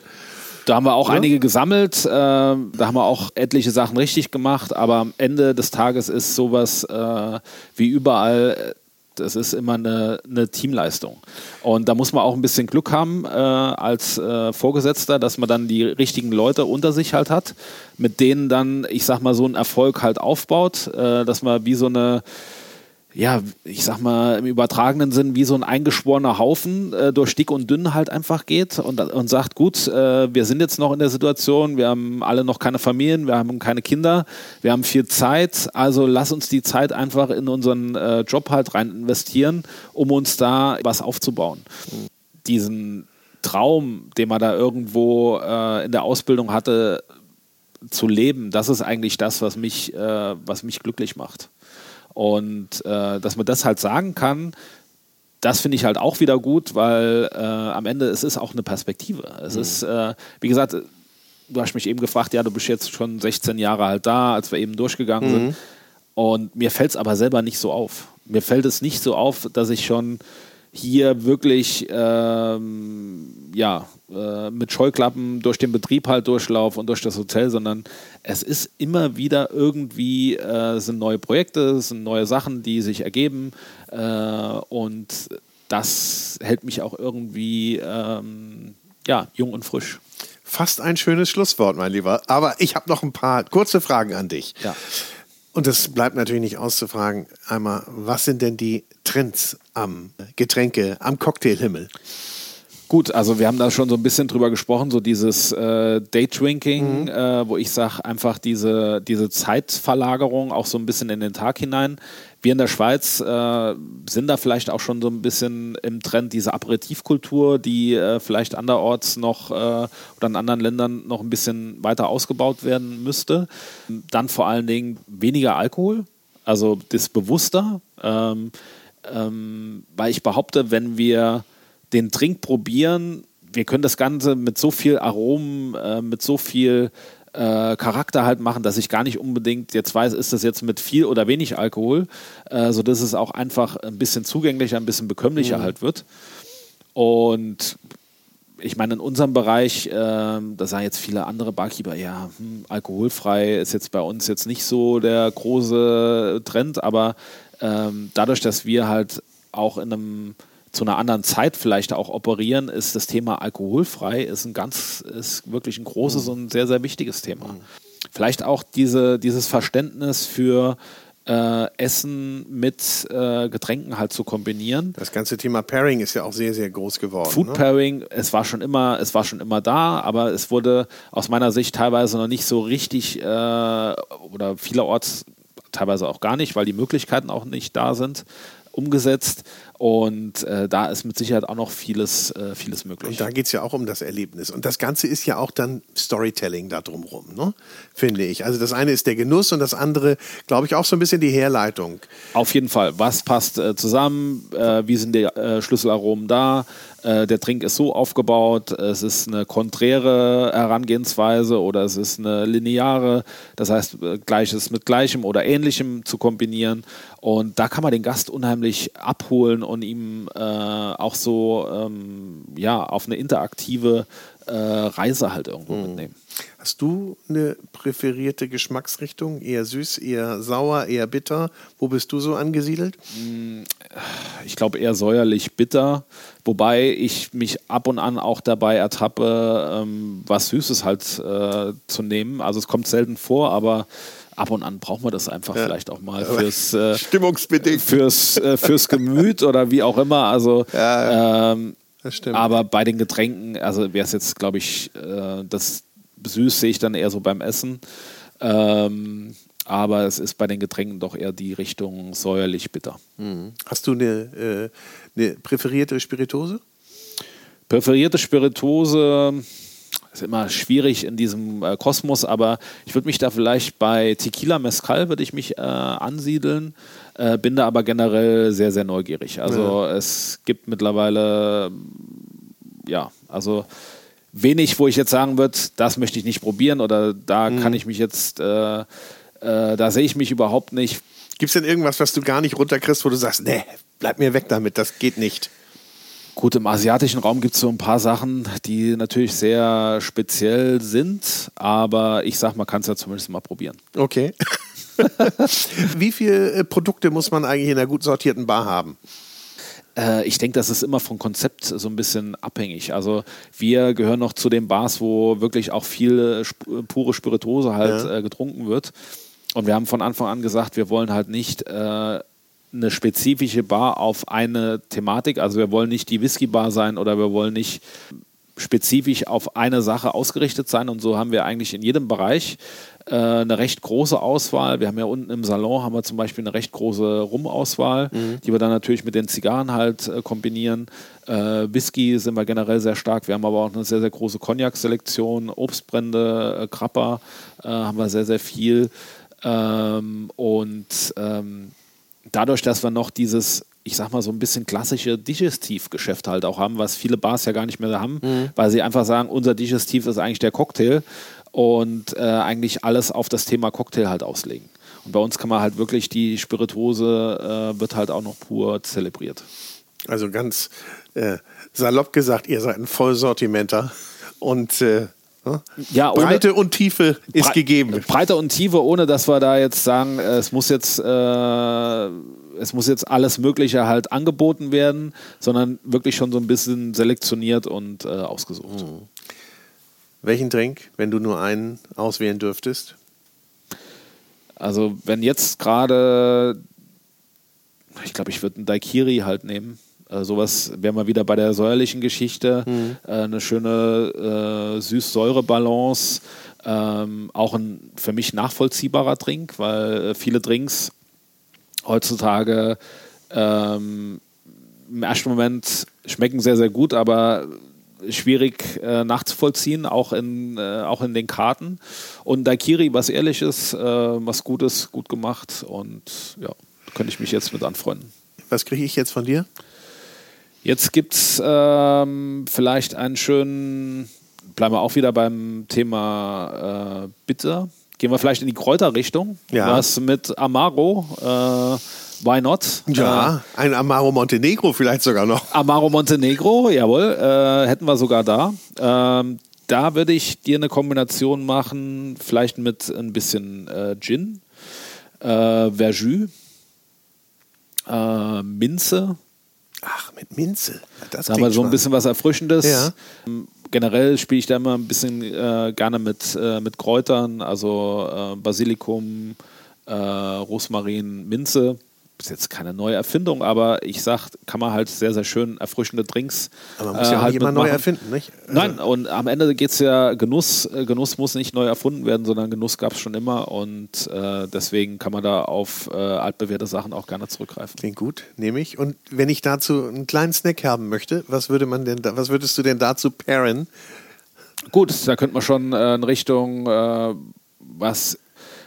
Da haben wir auch Ja. einige gesammelt. Äh, da haben wir auch etliche Sachen richtig gemacht. Aber am Ende des Tages ist sowas äh, wie überall. Das ist immer eine, eine Teamleistung. Und da muss man auch ein bisschen Glück haben äh, als äh, Vorgesetzter, dass man dann die richtigen Leute unter sich halt hat, mit denen dann, ich sag mal, so einen Erfolg halt aufbaut, äh, dass man wie so eine ja, ich sag mal im übertragenen Sinn wie so ein eingeschworener Haufen äh, durch dick und dünn halt einfach geht und, und sagt, gut, äh, wir sind jetzt noch in der Situation, wir haben alle noch keine Familien, wir haben keine Kinder, wir haben viel Zeit, also lass uns die Zeit einfach in unseren äh, Job halt rein investieren, um uns da was aufzubauen. Diesen Traum, den man da irgendwo äh, in der Ausbildung hatte, zu leben, das ist eigentlich das, was mich, äh, was mich glücklich macht. Und äh, dass man das halt sagen kann, das finde ich halt auch wieder gut, weil äh, am Ende es ist auch eine Perspektive. Es ist, äh, wie gesagt, du hast mich eben gefragt, ja, du bist jetzt schon 16 Jahre halt da, als wir eben durchgegangen sind. Und mir fällt es aber selber nicht so auf. Mir fällt es nicht so auf, dass ich schon hier wirklich ähm, ja, äh, mit Scheuklappen durch den Betrieb halt durchlaufe und durch das Hotel, sondern es ist immer wieder irgendwie, äh, sind neue Projekte, es sind neue Sachen, die sich ergeben äh, und das hält mich auch irgendwie ähm, ja, jung und frisch. Fast ein schönes Schlusswort, mein Lieber. Aber ich habe noch ein paar kurze Fragen an dich. Ja. Und es bleibt natürlich nicht auszufragen. Einmal, was sind denn die Trends am Getränke, am Cocktailhimmel? Gut, also wir haben da schon so ein bisschen drüber gesprochen, so dieses äh, Daydrinking, äh, wo ich sage, einfach diese, diese Zeitverlagerung auch so ein bisschen in den Tag hinein. Wir in der Schweiz äh, sind da vielleicht auch schon so ein bisschen im Trend diese Aperitivkultur, die äh, vielleicht anderorts noch äh, oder in anderen Ländern noch ein bisschen weiter ausgebaut werden müsste. Dann vor allen Dingen weniger Alkohol, also das bewusster, ähm, ähm, weil ich behaupte, wenn wir den Trink probieren, wir können das Ganze mit so viel Aromen, äh, mit so viel äh, Charakter halt machen, dass ich gar nicht unbedingt jetzt weiß, ist das jetzt mit viel oder wenig Alkohol, äh, sodass es auch einfach ein bisschen zugänglicher, ein bisschen bekömmlicher halt wird. Und ich meine, in unserem Bereich, ähm, da sagen jetzt viele andere Barkeeper, ja, hm, alkoholfrei ist jetzt bei uns jetzt nicht so der große Trend, aber ähm, dadurch, dass wir halt auch in einem zu einer anderen Zeit vielleicht auch operieren, ist das Thema alkoholfrei ist ein ganz, ist wirklich ein großes und sehr, sehr wichtiges Thema. Vielleicht auch diese, dieses Verständnis für äh, Essen mit äh, Getränken halt zu kombinieren. Das ganze Thema Pairing ist ja auch sehr, sehr groß geworden. Food ne? Pairing, es war schon immer, es war schon immer da, aber es wurde aus meiner Sicht teilweise noch nicht so richtig äh, oder vielerorts teilweise auch gar nicht, weil die Möglichkeiten auch nicht da sind, umgesetzt. Und äh, da ist mit Sicherheit auch noch vieles, äh, vieles möglich. Und da geht es ja auch um das Erlebnis. Und das Ganze ist ja auch dann Storytelling da drumrum, ne? finde ich. Also das eine ist der Genuss und das andere, glaube ich, auch so ein bisschen die Herleitung. Auf jeden Fall. Was passt äh, zusammen? Äh, wie sind die äh, Schlüsselaromen da? Äh, der Trink ist so aufgebaut. Es ist eine konträre Herangehensweise oder es ist eine lineare. Das heißt, Gleiches mit Gleichem oder Ähnlichem zu kombinieren. Und da kann man den Gast unheimlich abholen und ihm äh, auch so ähm, ja, auf eine interaktive äh, Reise halt irgendwo mitnehmen. Hast du eine präferierte Geschmacksrichtung? Eher süß, eher sauer, eher bitter? Wo bist du so angesiedelt? ich glaube eher säuerlich bitter, wobei ich mich ab und an auch dabei ertappe, ähm, was Süßes halt äh, zu nehmen. Also es kommt selten vor, aber ab und an braucht man das einfach vielleicht auch mal fürs, äh, Stimmungsbedingt. fürs, äh, fürs Gemüt oder wie auch immer. Also ähm, Das stimmt. aber bei den Getränken, also wäre es jetzt, glaube ich, äh, das süß sehe ich dann eher so beim Essen. Ähm, aber es ist bei den Getränken doch eher die Richtung säuerlich bitter. Hast du eine, äh, eine präferierte Spirituose? Präferierte Spirituose, ist immer schwierig in diesem äh, Kosmos, aber ich würde mich da vielleicht bei Tequila Mezcal würde ich mich äh, ansiedeln, äh, bin da aber generell sehr, sehr neugierig. Also ja. es gibt mittlerweile, ja, also wenig, wo ich jetzt sagen würde, das möchte ich nicht probieren oder da mhm. kann ich mich jetzt, äh, äh, da sehe ich mich überhaupt nicht. Gibt es denn irgendwas, was du gar nicht runterkriegst, wo du sagst, nee, bleib mir weg damit, das geht nicht? Gut, im asiatischen Raum gibt es so ein paar Sachen, die natürlich sehr speziell sind, aber ich sag, man kann es ja zumindest mal probieren. Okay. [LAUGHS] Wie viele äh, Produkte muss man eigentlich in einer gut sortierten Bar haben? Äh, ich denke, das ist immer vom Konzept so ein bisschen abhängig. Also wir gehören noch zu den Bars, wo wirklich auch viel sp pure Spirituose halt ja. äh, getrunken wird. Und wir haben von Anfang an gesagt, wir wollen halt nicht äh, eine spezifische Bar auf eine Thematik. Also wir wollen nicht die Whisky-Bar sein oder wir wollen nicht spezifisch auf eine Sache ausgerichtet sein. Und so haben wir eigentlich in jedem Bereich äh, eine recht große Auswahl. Wir haben ja unten im Salon haben wir zum Beispiel eine recht große Rum-Auswahl, mhm. die wir dann natürlich mit den Zigarren halt äh, kombinieren. Äh, Whisky sind wir generell sehr stark. Wir haben aber auch eine sehr, sehr große Cognac-Selektion, Obstbrände, äh, Krapper äh, haben wir sehr, sehr viel. Ähm, und ähm, dadurch, dass wir noch dieses, ich sag mal, so ein bisschen klassische Digestivgeschäft halt auch haben, was viele Bars ja gar nicht mehr haben, mhm. weil sie einfach sagen, unser Digestiv ist eigentlich der Cocktail und äh, eigentlich alles auf das Thema Cocktail halt auslegen. Und bei uns kann man halt wirklich die Spirituose äh, wird halt auch noch pur zelebriert. Also ganz äh, salopp gesagt, ihr seid ein Vollsortimenter und Ne? Ja, Breite und Tiefe ist Bre gegeben. Breite und Tiefe, ohne dass wir da jetzt sagen, äh, es muss jetzt, äh, es muss jetzt alles Mögliche halt angeboten werden, sondern wirklich schon so ein bisschen selektioniert und äh, ausgesucht. Mhm. Welchen Drink, wenn du nur einen auswählen dürftest? Also, wenn jetzt gerade, ich glaube, ich würde einen Daikiri halt nehmen. Äh, sowas wäre mal wieder bei der säuerlichen Geschichte. Mhm. Äh, eine schöne äh, Süß-Säure-Balance. Ähm, auch ein für mich nachvollziehbarer Drink, weil äh, viele Drinks heutzutage ähm, im ersten Moment schmecken sehr, sehr gut, aber schwierig äh, nachzuvollziehen, auch in, äh, auch in den Karten. Und Daikiri, was Ehrliches, äh, was Gutes, gut gemacht und ja, könnte ich mich jetzt mit anfreunden. Was kriege ich jetzt von dir? Jetzt gibt es ähm, vielleicht einen schönen, bleiben wir auch wieder beim Thema äh, Bitter. Gehen wir vielleicht in die Kräuterrichtung. Ja. Was mit Amaro, äh, why not? Ja, äh, ein Amaro Montenegro vielleicht sogar noch. Amaro Montenegro, jawohl, äh, hätten wir sogar da. Ähm, da würde ich dir eine Kombination machen, vielleicht mit ein bisschen äh, Gin, äh, Verjus, Minze, Ach, mit Minze. Das da haben wir so ein bisschen was Erfrischendes. Ja. Ähm, generell spiele ich da immer ein bisschen äh, gerne mit, äh, mit Kräutern, also äh, Basilikum, äh, Rosmarin, Minze ist jetzt keine neue Erfindung, aber ich sag, kann man halt sehr, sehr schön erfrischende Drinks. Aber man muss ja äh, halt immer neu erfinden, nicht? Also Nein, und am Ende geht es ja, Genuss, äh, Genuss muss nicht neu erfunden werden, sondern Genuss gab es schon immer und äh, deswegen kann man da auf äh, altbewährte Sachen auch gerne zurückgreifen. Klingt gut, nehme ich. Und wenn ich dazu einen kleinen Snack haben möchte, was würde man denn da, was würdest du denn dazu pairen? Gut, da könnte man schon äh, in Richtung was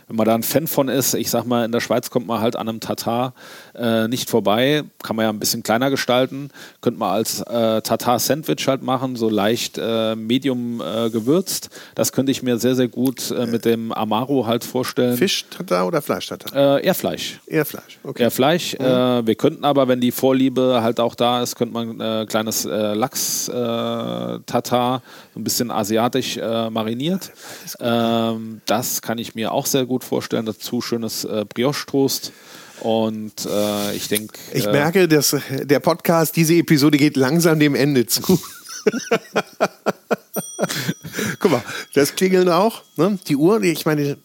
wenn man da ein Fan von ist, ich sag mal, in der Schweiz kommt man halt an einem Tatar äh, nicht vorbei, kann man ja ein bisschen kleiner gestalten, könnte man als äh, Tatar-Sandwich halt machen, so leicht äh, medium äh, gewürzt. Das könnte ich mir sehr, sehr gut äh, mit dem Amaro halt vorstellen. Fisch-Tatar oder Fleisch-Tatar? Äh, eher Fleisch. Eher Fleisch, okay. Eher Fleisch. Mhm. wir könnten aber, wenn die Vorliebe halt auch da ist, könnte man ein kleines Lachs-Tatar, ein bisschen asiatisch mariniert. Ähm, das kann ich mir auch sehr gut gut vorstellen. Dazu schönes äh, Brioche-Toast. Und äh, ich denke. Ich äh, merke, dass der Podcast, diese Episode geht langsam dem Ende zu. [LAUGHS] Guck mal, das Klingeln auch. Ne? Die Uhr, ich meine,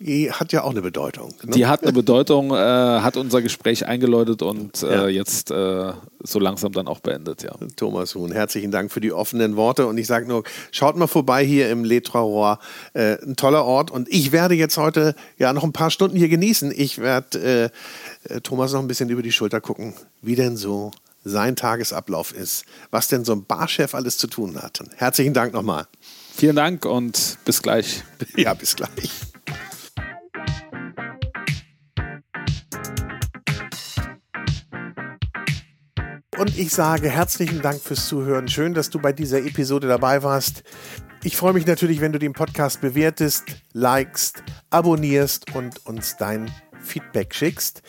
die hat ja auch eine Bedeutung. Ne? Die hat eine Bedeutung, äh, hat unser Gespräch eingeläutet und äh, ja. jetzt äh, so langsam dann auch beendet, ja. Thomas Huhn, herzlichen Dank für die offenen Worte und ich sage nur, schaut mal vorbei hier im Le Trois äh, ein toller Ort und ich werde jetzt heute ja noch ein paar Stunden hier genießen. Ich werde äh, äh, Thomas noch ein bisschen über die Schulter gucken, wie denn so sein Tagesablauf ist, was denn so ein Barchef alles zu tun hat. Herzlichen Dank nochmal. Vielen Dank und bis gleich. [LAUGHS] Ja, bis gleich. Und ich sage herzlichen Dank fürs Zuhören. Schön, dass du bei dieser Episode dabei warst. Ich freue mich natürlich, wenn du den Podcast bewertest, likest, abonnierst und uns dein Feedback schickst.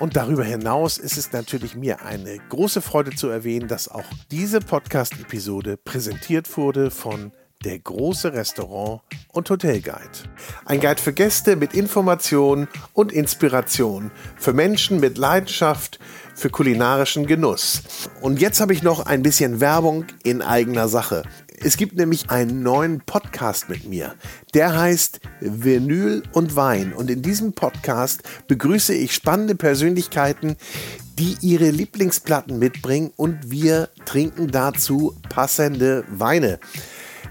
Und darüber hinaus ist es natürlich mir eine große Freude zu erwähnen, dass auch diese Podcast-Episode präsentiert wurde von der große Restaurant und Hotelguide. Ein Guide für Gäste mit Informationen und Inspiration, für Menschen mit Leidenschaft für kulinarischen Genuss. Und jetzt habe ich noch ein bisschen Werbung in eigener Sache. Es gibt nämlich einen neuen Podcast mit mir. Der heißt Vinyl und Wein. Und in diesem Podcast begrüße ich spannende Persönlichkeiten, die ihre Lieblingsplatten mitbringen und wir trinken dazu passende Weine.